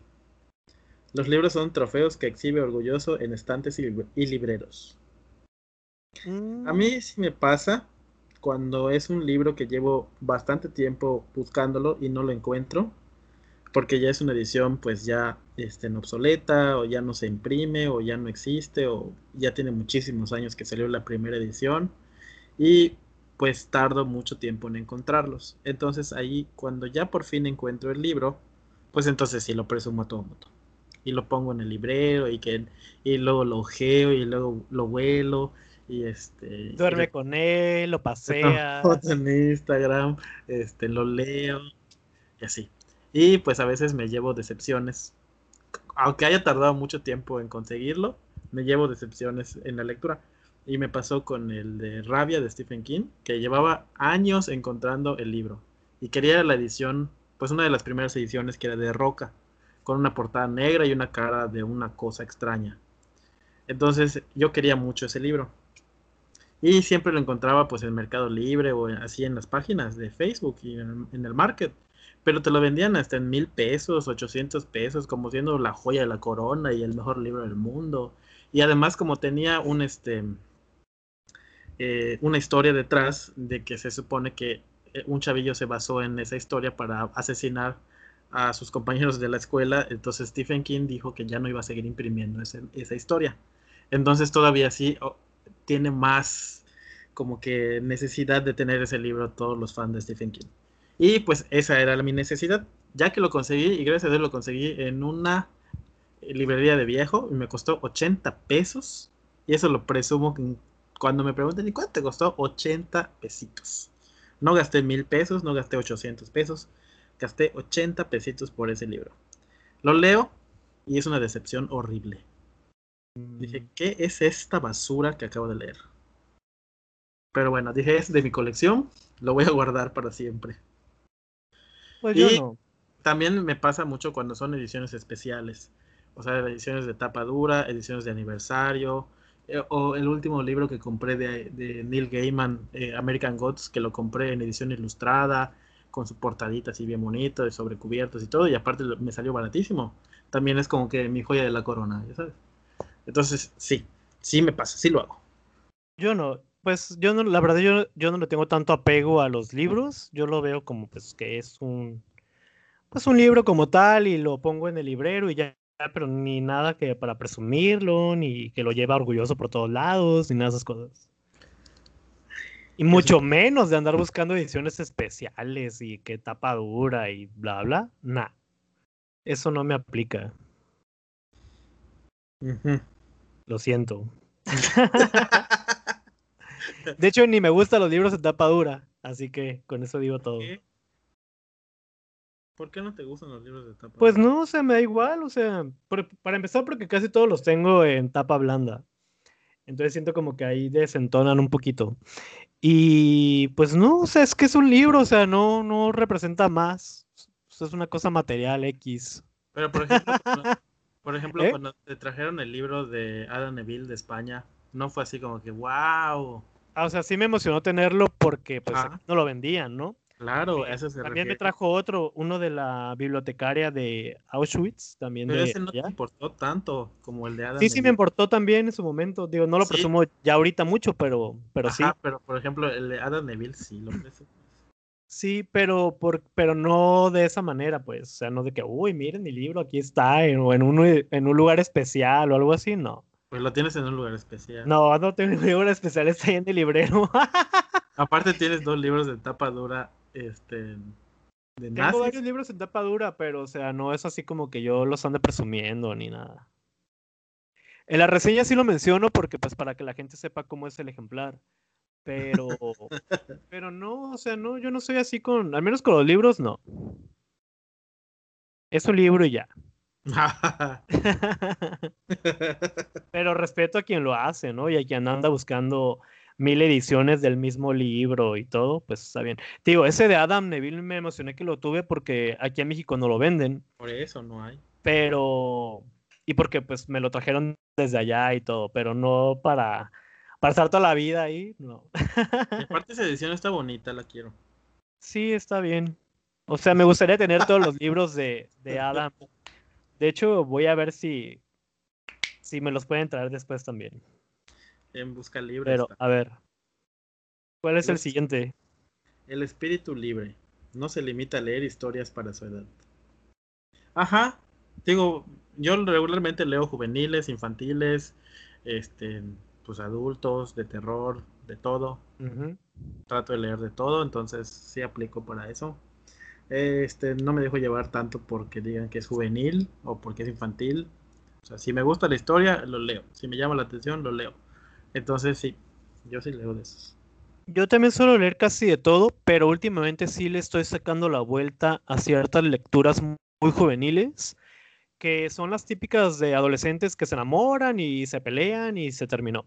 Los libros son trofeos que exhibe orgulloso en estantes y, libreros. A mí sí me pasa cuando es un libro que llevo bastante tiempo buscándolo y no lo encuentro porque ya es una edición pues ya este, obsoleta o ya no se imprime o ya no existe o ya tiene muchísimos años que salió la primera edición y pues tardo mucho tiempo en encontrarlos. Entonces ahí cuando ya por fin encuentro el libro, pues entonces sí lo presumo a todo mundo. Y lo pongo en el librero y que y luego lo ojeo y luego lo vuelo y este duerme con él, lo pasea en Instagram, este lo leo y así. Y pues a veces me llevo decepciones. Aunque haya tardado mucho tiempo en conseguirlo, me llevo decepciones en la lectura. Y me pasó con el de Rabia de Stephen King, que llevaba años encontrando el libro. Y quería la edición, pues una de las primeras ediciones que era de Roca, con una portada negra y una cara de una cosa extraña. Entonces yo quería mucho ese libro. Y siempre lo encontraba pues en Mercado Libre o así en las páginas de Facebook y en, en el market pero te lo vendían hasta en mil pesos, ochocientos pesos, como siendo la joya de la corona y el mejor libro del mundo. Y además como tenía un este eh, una historia detrás de que se supone que eh, un chavillo se basó en esa historia para asesinar a sus compañeros de la escuela, entonces Stephen King dijo que ya no iba a seguir imprimiendo esa historia. Entonces todavía sí tiene más como que necesidad de tener ese libro todos los fans de Stephen King. Y pues esa era mi necesidad. Ya que lo conseguí, y gracias a Dios lo conseguí en una librería de viejo, y me costó 80 pesos. Y eso lo presumo cuando me pregunten, ¿y cuánto te costó? 80 pesitos. No gasté mil pesos, no gasté 800 pesos, gasté 80 pesitos por ese libro. Lo leo y es una decepción horrible. Dije, mm. ¿qué es esta basura que acabo de leer? Pero bueno, dije, es de mi colección, lo voy a guardar para siempre. Pues y también me pasa mucho cuando son ediciones especiales. O sea, ediciones de tapa dura, ediciones de aniversario. Eh, o el último libro que compré de, Neil Gaiman, eh, American Gods, que lo compré en edición ilustrada, con su portadita así bien bonito, de sobrecubiertos y todo. Y aparte me salió baratísimo. También es como que mi joya de la corona, ya sabes. Entonces, sí, sí me pasa, sí lo hago. Yo no, pues yo no, la verdad yo, yo no le tengo tanto apego a los libros, yo lo veo como pues que es un, pues un libro como tal y lo pongo en el librero y ya, pero ni nada que para presumirlo, ni que lo lleva orgulloso por todos lados, ni nada de esas cosas. Y mucho menos de andar buscando ediciones especiales y que tapa dura y bla, bla. Nah. Eso no me aplica. Lo siento. De hecho, ni me gustan los libros en tapa dura, así que con eso digo todo. ¿Por qué no te gustan los libros de tapa? Pues no, o sea, me da igual, o sea, para empezar porque casi todos los tengo en tapa blanda. Entonces siento como que ahí desentonan un poquito. Y pues no, o sea, es que es un libro, o sea, no, no representa más. es una cosa material X. Pero por ejemplo, por ejemplo ¿Eh? cuando te trajeron el libro de Adam Neville de España, no fue así como que, wow. Ah, o sea, sí me emocionó tenerlo porque pues no lo vendían, ¿no? Claro, eso se También me trajo otro, uno de la bibliotecaria de Auschwitz, también Pero ese no te importó tanto como el de Adam. Sí, sí me importó también en su momento. Digo, no lo presumo ya ahorita mucho, pero, pero sí. pero por ejemplo, el de Adam Neville sí lo presumo. Sí, pero, por, pero no de esa manera, pues. O sea, no de que, uy, miren mi libro, aquí está, o en, un, en un lugar especial o algo así, no. Pues lo tienes en un lugar especial. No, no tengo un lugar especial, está ahí en el librero. Aparte tienes dos libros de tapa dura, este, de Tengo varios libros en tapa dura, pero o sea, no es así como que yo los ande presumiendo ni nada. En la reseña sí lo menciono porque pues para que la gente sepa cómo es el ejemplar. Pero, pero no, o sea, no, yo no soy así con, al menos con los libros, no. Es un libro y ya. pero respeto a quien lo hace, ¿no? Y a quien anda buscando mil ediciones del mismo libro y todo, pues está bien. digo, ese de Adam Neville me emocioné que lo tuve porque aquí en México no lo venden. Por eso no hay. Pero, y porque pues me lo trajeron desde allá y todo, pero no para para estar toda la vida ahí, no. aparte esa edición está bonita, la quiero. Sí, está bien. O sea, me gustaría tener todos los libros de, de Adam. De hecho, voy a ver si, si me los pueden traer después también. En busca libre. Pero, a ver. ¿Cuál es el, siguiente? El espíritu libre. No se limita a leer historias para su edad. Ajá. Digo, yo regularmente leo juveniles, infantiles, este, pues adultos, de terror, de todo. Trato de leer de todo, entonces sí aplico para eso. Este, no me dejo llevar tanto porque digan que es juvenil o porque es infantil. O sea, si me gusta la historia, lo leo. Si me llama la atención, lo leo. Entonces sí, yo sí leo de esos. Yo también suelo leer casi de todo, pero últimamente sí le estoy sacando la vuelta a ciertas lecturas muy juveniles que son las típicas de adolescentes que se enamoran y se pelean y se terminó.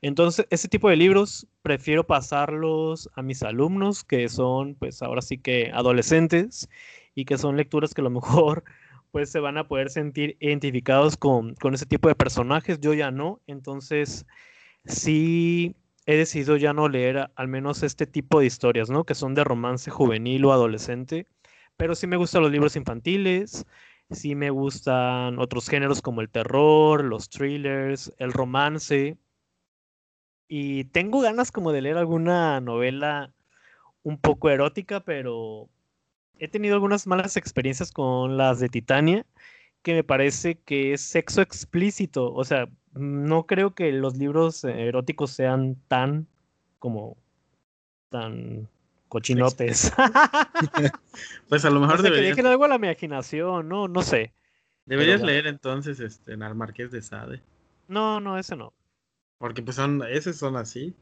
Entonces, ese tipo de libros prefiero pasarlos a mis alumnos, que son, pues ahora sí que adolescentes, y que son lecturas que a lo mejor, pues se van a poder sentir identificados con, con ese tipo de personajes. Yo ya no, entonces sí he decidido ya no leer al menos este tipo de historias, ¿no? Que son de romance juvenil o adolescente, pero sí me gustan los libros infantiles, Sí me gustan otros géneros como el terror, los thrillers, el romance. Y tengo ganas como de leer alguna novela un poco erótica, pero he tenido algunas malas experiencias con las de Titania, que me parece que es sexo explícito. O sea, no creo que los libros eróticos sean tan como tan cochinotes. pues a lo mejor deberías... que dejen algo a la imaginación, no, no sé. Deberías leer entonces este al Marqués de Sade. No, no, ese no. Porque pues son, esos son así.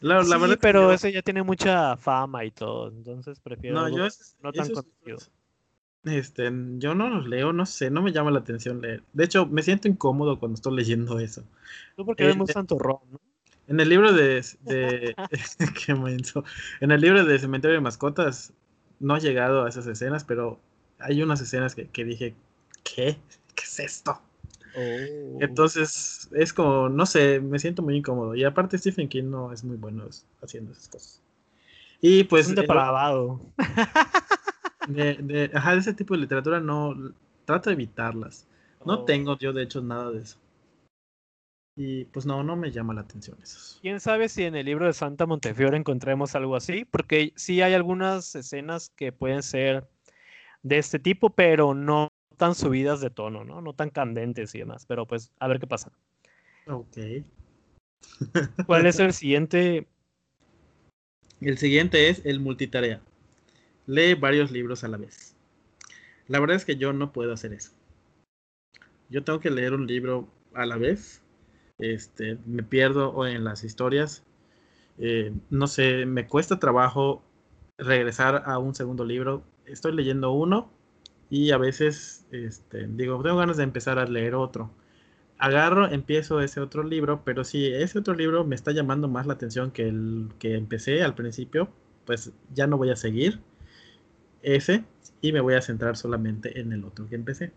La, sí, pero ese ya tiene mucha fama y todo, entonces prefiero no, yo no tan conocido. Este, yo no los leo, no sé, no me llama la atención leer. De hecho, me siento incómodo cuando estoy leyendo eso. Tú porque vemos tanto ron, ¿no? En el libro de, de qué En el libro de Cementerio de Mascotas no he llegado a esas escenas, pero hay unas escenas que, que dije, ¿qué? ¿Qué es esto? Oh. Entonces, es como, no sé, me siento muy incómodo. Y aparte Stephen King no es muy bueno haciendo esas cosas. Y pues... Un depravado. De, de, ajá, de ese tipo de literatura no, trato de evitarlas. No oh. tengo yo, de hecho, nada de eso. Y pues no, no me llama la atención eso. ¿Quién sabe si en el libro de Santa Montefiore encontremos algo así? Porque sí hay algunas escenas que pueden ser de este tipo, pero no tan subidas de tono, ¿no? No tan candentes y demás. Pero pues a ver qué pasa. Ok. ¿Cuál es el siguiente? El siguiente es el multitarea. Lee varios libros a la vez. La verdad es que yo no puedo hacer eso. Yo tengo que leer un libro a la vez este, me pierdo en las historias. Eh, no sé, me cuesta trabajo regresar a un segundo libro. Estoy leyendo uno y a veces este, digo, tengo ganas de empezar a leer otro. Agarro, empiezo ese otro libro, pero si ese otro libro me está llamando más la atención que el que empecé al principio, pues ya no voy a seguir ese y me voy a centrar solamente en el otro que empecé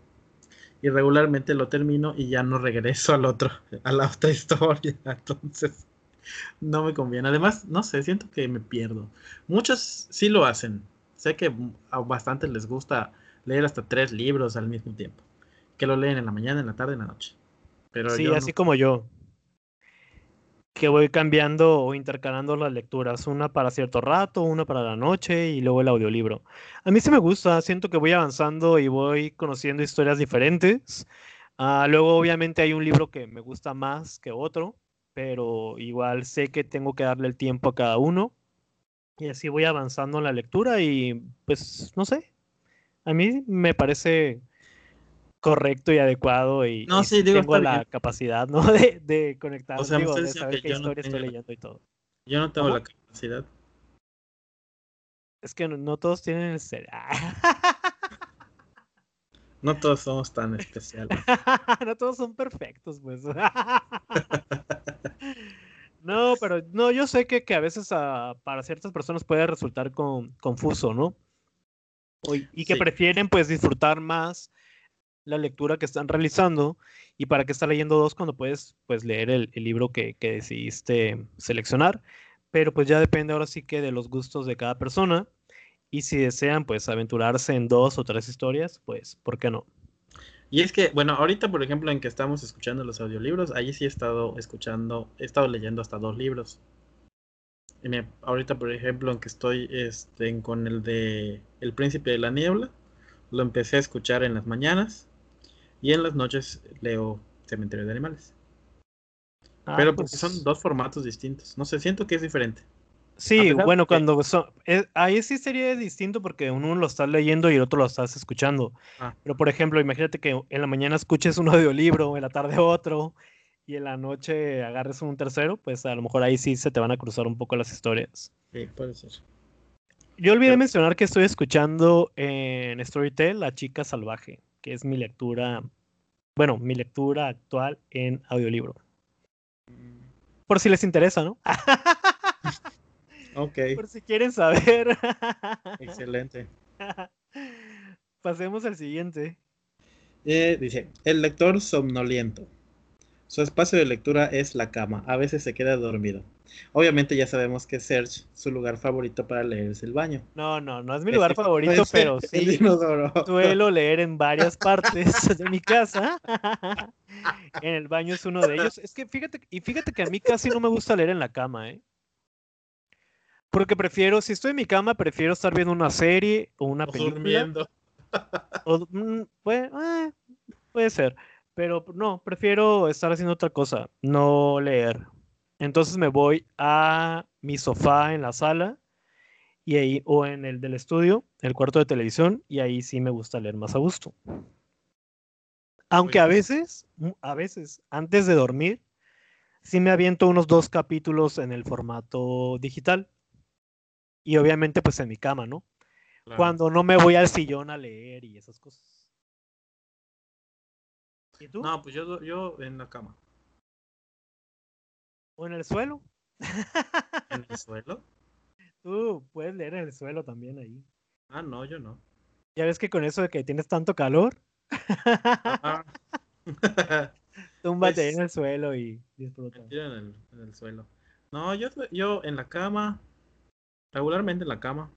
y regularmente lo termino y ya no regreso al otro, a la otra historia. Entonces, no me conviene. Además, no sé, siento que me pierdo. Muchos sí lo hacen. Sé que a bastantes les gusta leer hasta tres libros al mismo tiempo. Que lo leen en la mañana, en la tarde, en la noche. Pero sí, así como yo que voy cambiando o intercalando las lecturas, una para cierto rato, una para la noche y luego el audiolibro. A mí sí me gusta, siento que voy avanzando y voy conociendo historias diferentes. Ah, luego obviamente hay un libro que me gusta más que otro, pero igual sé que tengo que darle el tiempo a cada uno. Y así voy avanzando en la lectura y pues no sé, a mí me parece correcto y adecuado y, no, sí, digo, tengo la capacidad, ¿no? De, de conectar, o sea, digo, de saber qué historia estoy leyendo y todo. Yo no tengo la capacidad. Es que no, todos tienen el ser. no todos somos tan especiales. no todos son perfectos, pues. no, pero no, yo sé que, que a veces ah, para ciertas personas puede resultar confuso, ¿no? Y que prefieren pues disfrutar más la lectura que están realizando y para qué estar leyendo dos cuando puedes pues leer el, libro que, que, decidiste seleccionar. Pero pues ya depende ahora sí que de los gustos de cada persona y si desean pues aventurarse en dos o tres historias, pues ¿por qué no? Y es que, bueno, ahorita por ejemplo en que estamos escuchando los audiolibros, allí sí he estado escuchando, he estado leyendo hasta dos libros. Y ahorita por ejemplo en que estoy este, con el de El Príncipe de la Niebla, lo empecé a escuchar en las mañanas y en las noches leo Cementerio de Animales. Ah, Pero porque pues son dos formatos distintos. No sé, siento que es diferente. Sí, bueno, cuando son, eh, ahí sí sería distinto porque uno lo está leyendo y el otro lo estás escuchando. Ah. Pero por ejemplo, imagínate que en la mañana escuches un audiolibro, en la tarde otro, y en la noche agarres un tercero, pues a lo mejor ahí sí se te van a cruzar un poco las historias. Sí, puede ser. Yo olvidé mencionar que estoy escuchando en Storytel La chica salvaje, que es mi lectura, bueno, mi lectura actual en audiolibro. Por si les interesa, ¿no? Ok. Por si quieren saber. Excelente. Pasemos al siguiente. Eh, dice, el lector somnoliento. Su espacio de lectura es la cama. A veces se queda dormido. Obviamente ya sabemos que Serge, su lugar favorito para leer es el baño. No, no, no es mi lugar favorito, pero sí suelo leer en varias partes de mi casa. en el baño es uno de ellos. Es que fíjate, y fíjate que a mí casi no me gusta leer en la cama, ¿eh? Porque prefiero, si estoy en mi cama, prefiero estar viendo una serie o una película. Durmiendo. Mm, puede, eh, puede ser. Pero no, prefiero estar haciendo otra cosa, no leer. Entonces me voy a mi sofá en la sala y ahí, o en el del estudio, el cuarto de televisión, y ahí sí me gusta leer más a gusto. Aunque a veces, a veces, antes de dormir, sí me aviento unos dos capítulos en el formato digital y obviamente pues en mi cama, ¿no? Cuando no me voy al sillón a leer y esas cosas. ¿Y tú? No, pues yo, yo en la cama. ¿O en el suelo? ¿En el suelo? Tú puedes leer en el suelo también ahí. Ah, no, yo no. Ya ves que con eso de que tienes tanto calor. Túmbate pues en el suelo y disfruta. En el, en el suelo. No, yo, yo en la cama, regularmente en la cama.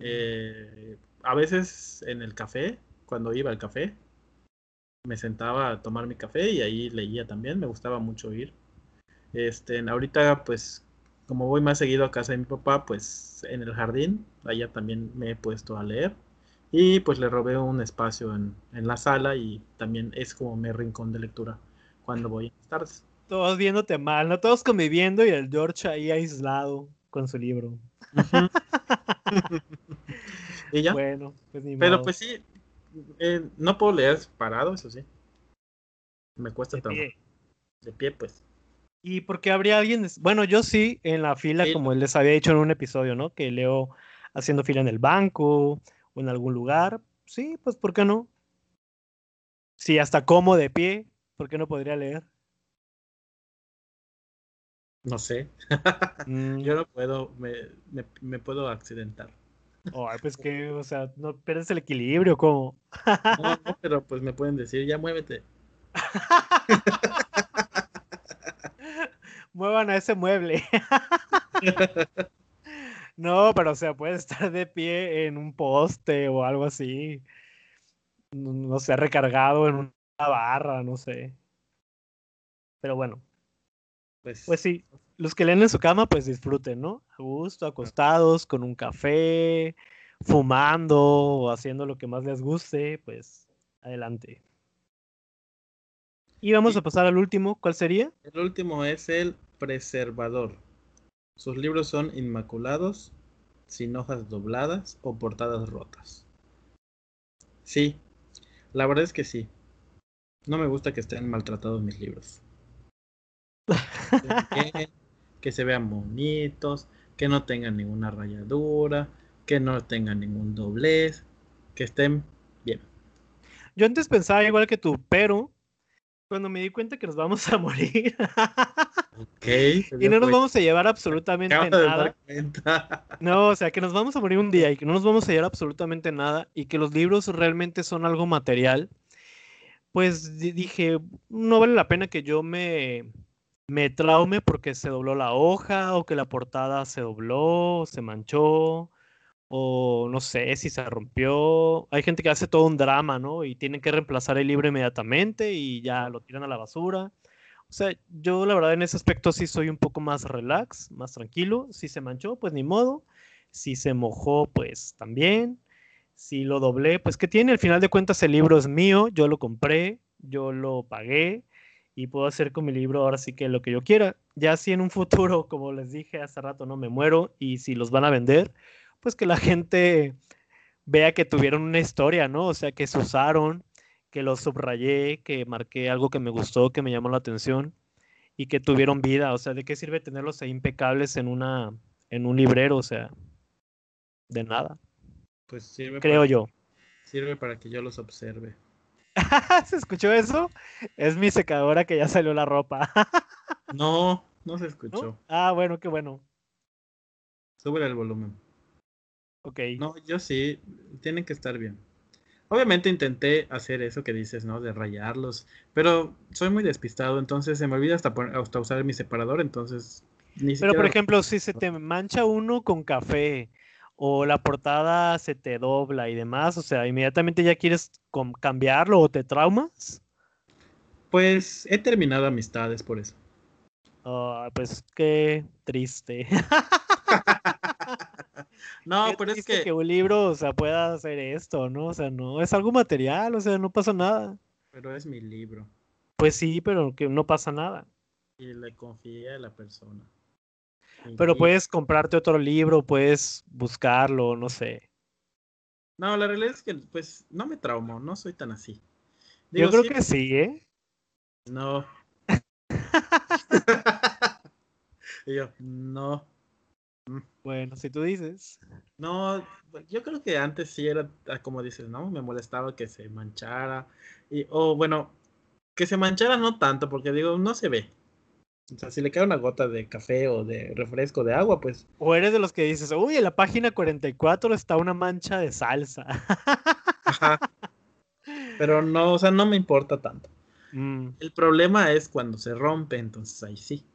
Eh, a veces en el café, cuando iba al café, me sentaba a tomar mi café y ahí leía también, me gustaba mucho ir. Este, ahorita pues como voy más seguido a casa de mi papá, pues en el jardín, allá también me he puesto a leer. Y pues le robé un espacio en, en la sala y también es como mi rincón de lectura cuando voy en las tardes. Todos viéndote mal, ¿no? Todos conviviendo y el George ahí aislado con su libro. ¿Y ya? Bueno, pues ni Pero pues sí, eh, no puedo leer parado, eso sí. Me cuesta trabajo. De pie, pues. ¿Y por qué habría alguien? Bueno, yo sí, en la fila, como les había dicho en un episodio, ¿no? Que leo haciendo fila en el banco o en algún lugar. Sí, pues ¿por qué no? Sí, hasta como de pie, ¿por qué no podría leer? No sé. Mm. Yo no puedo, me, me, puedo accidentar. Ay, pues que, o sea, no pierdes el equilibrio, ¿cómo? no, no, pero pues me pueden decir, ya muévete. Muevan a ese mueble. no, pero o sea, puedes estar de pie en un poste o algo así. No sé, recargado en una barra, no sé. Pero bueno, pues, pues, sí, los que leen en su cama, pues disfruten, ¿no? A gusto, acostados, con un café, fumando o haciendo lo que más les guste, pues adelante. Y vamos a pasar al último, ¿cuál sería? El último es el preservador. Sus libros son inmaculados, sin hojas dobladas o portadas rotas. Sí, La verdad es que sí. No me gusta que estén maltratados mis libros. que, se vean bonitos, que no tengan ninguna rayadura, que no tengan ningún doblez, que estén bien. Yo antes pensaba igual que tú, pero cuando me di cuenta que nos vamos a morir. y no nos vamos a llevar absolutamente nada. No, o sea, que nos vamos a morir un día y que no nos vamos a llevar absolutamente nada y que los libros realmente son algo material. Pues dije, no vale la pena que yo me, me traume porque se dobló la hoja o que la portada se dobló, se manchó o no sé si se rompió. Hay gente que hace todo un drama, ¿no? Y tienen que reemplazar el libro inmediatamente y ya lo tiran a la basura. O sea, yo la verdad en ese aspecto sí soy un poco más relax, más tranquilo. Si se manchó, pues ni modo. Si se mojó, pues también. Si lo doblé, pues que tiene. Al final de cuentas el libro es mío, yo lo compré, yo lo pagué y puedo hacer con mi libro ahora sí que lo que yo quiera. Ya si en un futuro, como les dije hace rato, no me muero y si los van a vender, pues que la gente vea que tuvieron una historia, ¿no? O sea, que se usaron, que los subrayé, que marqué algo que me gustó, que me llamó la atención y que tuvieron vida. O sea, ¿de qué sirve tenerlos ahí impecables en una en un librero? O sea, de nada. Pues sirve. Creo yo. Sirve para que yo los observe. ¿Se escuchó eso? Es mi secadora que ya salió la ropa. no, no se escuchó. Ah, bueno, qué bueno. Sube el volumen. No, yo sí, tienen que estar bien. Obviamente intenté hacer eso que dices, ¿no? De rayarlos, pero soy muy despistado, entonces se me olvida hasta, hasta usar mi separador, entonces ni Pero por ejemplo, si se te mancha uno con café o la portada se te dobla y demás, o sea, inmediatamente ya quieres cambiarlo o te traumas. Pues he terminado amistades por eso. Ah, pues qué triste. No, pero es que... que un libro, o sea, pueda hacer esto, ¿no? O sea, no, es algo material, o sea, no pasa nada. Pero es mi libro. Pues sí, pero que no pasa nada. Y le confía a la persona. Pero puedes comprarte otro libro, puedes buscarlo, no sé. No, la realidad es que, pues, no me traumo, no soy tan así. Yo creo que sí, ¿eh? No. y yo, no. Mm. Bueno, si tú dices. No, yo creo que antes sí era ah, como dices, ¿no? Me molestaba que se manchara. Y, o bueno, que se manchara no tanto, porque digo, no se ve. O sea, si le cae una gota de café o de refresco de agua, pues. O eres de los que dices, uy, en la página 44 está una mancha de salsa. Ajá. Pero no, o sea, no me importa tanto. Mm. El problema es cuando se rompe, entonces ahí sí.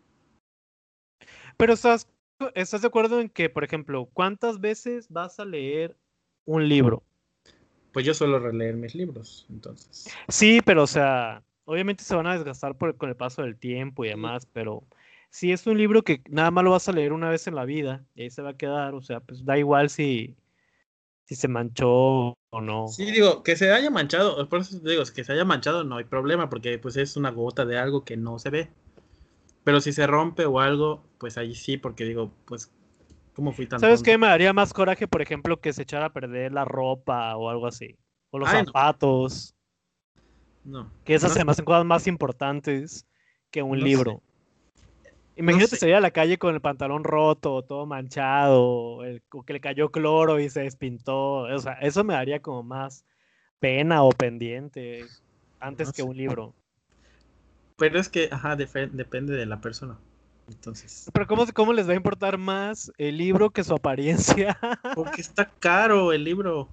Pero estás ¿Estás de acuerdo en que, por ejemplo, cuántas veces vas a leer un libro? Pues yo suelo releer mis libros, entonces. Sí, pero o sea, obviamente se van a desgastar por, con el paso del tiempo y demás, pero si es un libro que nada más lo vas a leer una vez en la vida y ahí se va a quedar, o sea, pues da igual si, si se manchó o no. Sí, digo, que se haya manchado, por eso digo, que se haya manchado no hay problema, porque pues es una gota de algo que no se ve. Pero si se rompe o algo, pues ahí sí, porque digo, pues, ¿cómo fui tan ¿Sabes qué? Me daría más coraje, por ejemplo, que se echara a perder la ropa o algo así. O los zapatos. No. Que esas se me hacen cosas más importantes que un libro. Imagínate salir a la calle con el pantalón roto, todo manchado, o que le cayó cloro y se despintó. O sea, eso me daría como más pena o pendiente antes que un libro. Pero es que, ajá, depende de la persona. Entonces. Pero ¿cómo, ¿cómo les va a importar más el libro que su apariencia? Porque está caro el libro.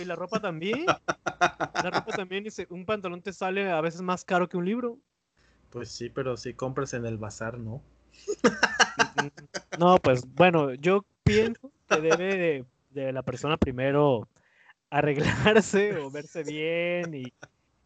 Y la ropa también. La ropa también, dice, un pantalón te sale a veces más caro que un libro. Pues sí, pero si compras en el bazar, ¿no? No, pues bueno, yo pienso que debe de, de la persona primero arreglarse o verse bien y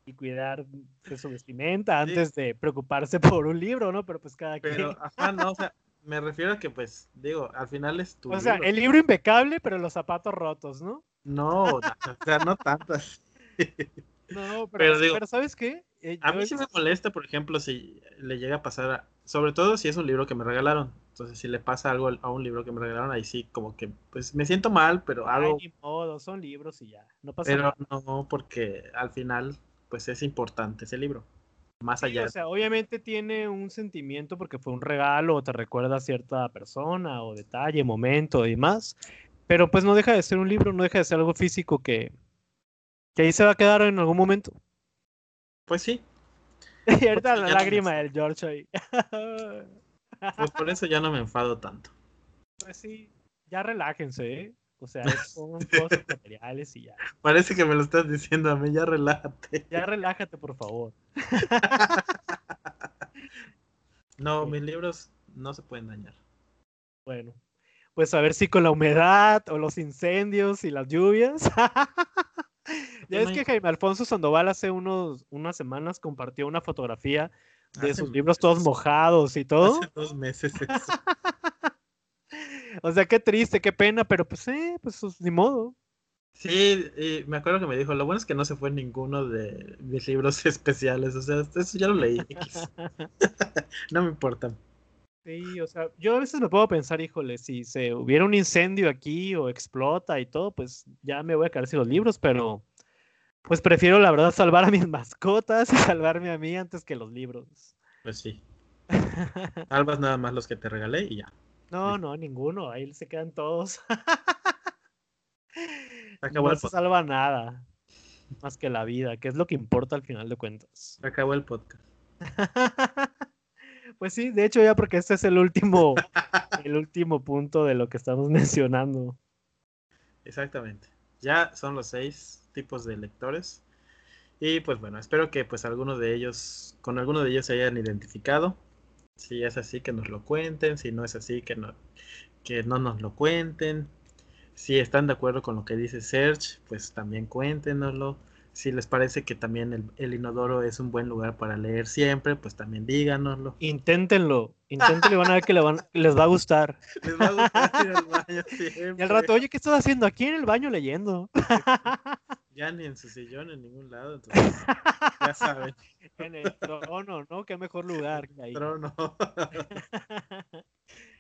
y cuidar de su vestimenta antes de preocuparse por un libro, ¿no? Pero pues cada pero, Ajá, no, o sea, me refiero a que pues, digo, al final es tu O sea, el libro impecable, pero los zapatos rotos, ¿no? No, o sea, no tantas. No, pero, pero, ¿sabes qué? Eh, a mí sí me molesta, por ejemplo, si le llega a pasar, sobre todo si es un libro que me regalaron. Entonces, si le pasa algo a un libro que me regalaron, ahí sí, como que, pues me siento mal, pero algo. Ay, modo, son libros y ya, no pasa pero nada. no, porque al final, pues es importante ese libro. Más allá. O sea, obviamente tiene un sentimiento porque fue un regalo o te recuerda a cierta persona o detalle, momento y demás. Pero pues no deja de ser un libro, no deja de ser algo físico que, que ahí se va a quedar en algún momento. Pues sí. y ahorita la lágrima del George ahí. pues por eso ya no me enfado tanto. Pues sí, ya relájense, ¿eh? O sea, son cosas materiales y ya. Parece que me lo estás diciendo a mí, ya relájate. Ya relájate, por favor. no, mis libros no se pueden dañar. Bueno, pues a ver si con la humedad o los incendios y las lluvias Ya es que Jaime Alfonso Sandoval hace unos, unas semanas compartió una fotografía de sus libros todos mojados y todo. Hace dos meses. o sea, qué triste, qué pena, pero pues, eh, pues ni modo. Sí, y me acuerdo que me dijo, lo bueno es que no se fue ninguno de mis libros especiales, o sea, eso ya lo leí. no me importa. Sí, o sea, yo a veces me puedo pensar, híjole, si se hubiera un incendio aquí o explota y todo, pues ya me voy a quedar sin los libros, pero pues prefiero la verdad salvar a mis mascotas y salvarme a mí antes que los libros. Pues sí. Salvas nada más los que te regalé y ya. No, no, ninguno, ahí se quedan todos. no se salva nada más que la vida, que es lo que importa al final de cuentas. Acabó el podcast. Pues sí, de hecho ya porque este es el último, el último punto de lo que estamos mencionando. Exactamente. Ya son los seis tipos de lectores. Y pues bueno, espero que pues algunos de ellos, con alguno de ellos se hayan identificado. Si es así, que nos lo cuenten. Si no es así, que no, que no nos lo cuenten. Si están de acuerdo con lo que dice Serge, pues también cuéntenoslo. Si les parece que también el, inodoro es un buen lugar para leer siempre, pues también díganoslo. Inténtenlo, inténtenlo, van a ver que les va a gustar. Les va a gustar ir al baño siempre. Y al rato, oye, ¿qué estás haciendo aquí en el baño leyendo? Ya ni en su sillón, en ningún lado, entonces ya saben. En el trono, ¿no? Qué mejor lugar que ahí. Trono.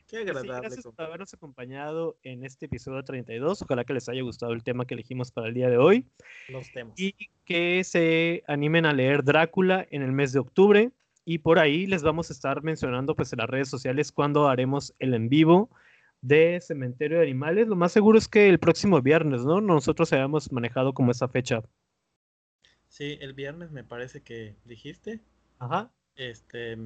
Qué pues agradable. gracias por habernos acompañado en este episodio 32. Ojalá que les haya gustado el tema que elegimos para el día de hoy. Los temas. Y que se animen a leer Drácula en el mes de octubre. Y por ahí les vamos a estar mencionando pues en las redes sociales cuando haremos el en vivo de Cementerio de Animales. Lo más seguro es que el próximo viernes, ¿no? Nosotros habíamos manejado como esa fecha. Sí, el viernes me parece que dijiste. Ajá. Este,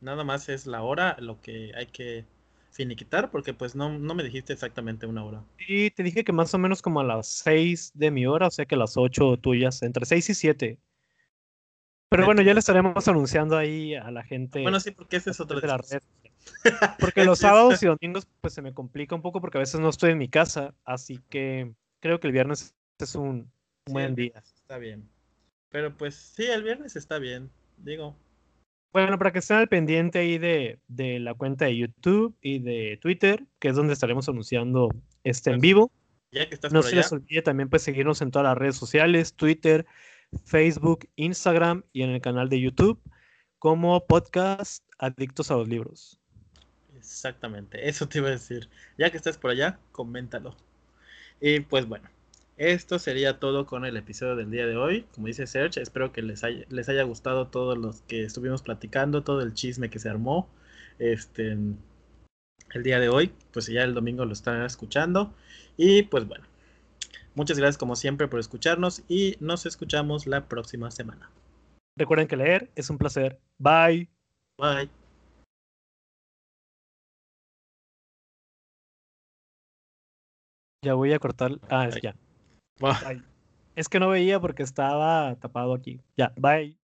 nada más es la hora, lo que hay que finiquitar porque pues no, no me dijiste exactamente una hora. Sí, te dije que más o menos como a las 6 de mi hora, o sea que a las 8 tuyas, entre 6 y 7. Pero bueno, ya le estaremos anunciando ahí a la gente. Bueno, sí, porque ese es otro de la red. Porque los sábados y domingos pues se me complica un poco porque a veces no estoy en mi casa, así que creo que el viernes es un, buen día. Está bien. Pero pues sí, el viernes está bien, digo. Bueno, para que estén al pendiente ahí de, la cuenta de YouTube y de Twitter, que es donde estaremos anunciando este en vivo. Ya que estás no se les olvide también pues seguirnos en todas las redes sociales, Twitter, Facebook, Instagram y en el canal de YouTube como podcast Adictos a los Libros. Exactamente, eso te iba a decir. Ya que estás por allá, coméntalo. Y pues bueno, esto sería todo con el episodio del día de hoy. Como dice Serge, espero que les haya, les haya gustado todos los que estuvimos platicando, todo el chisme que se armó este, el día de hoy. Pues ya el domingo lo están escuchando. Y pues bueno, muchas gracias como siempre por escucharnos y nos escuchamos la próxima semana. Recuerden que leer es un placer. Bye. Bye. Ya voy a cortar. Ah, es ya. Es que no veía porque estaba tapado aquí. Ya, bye.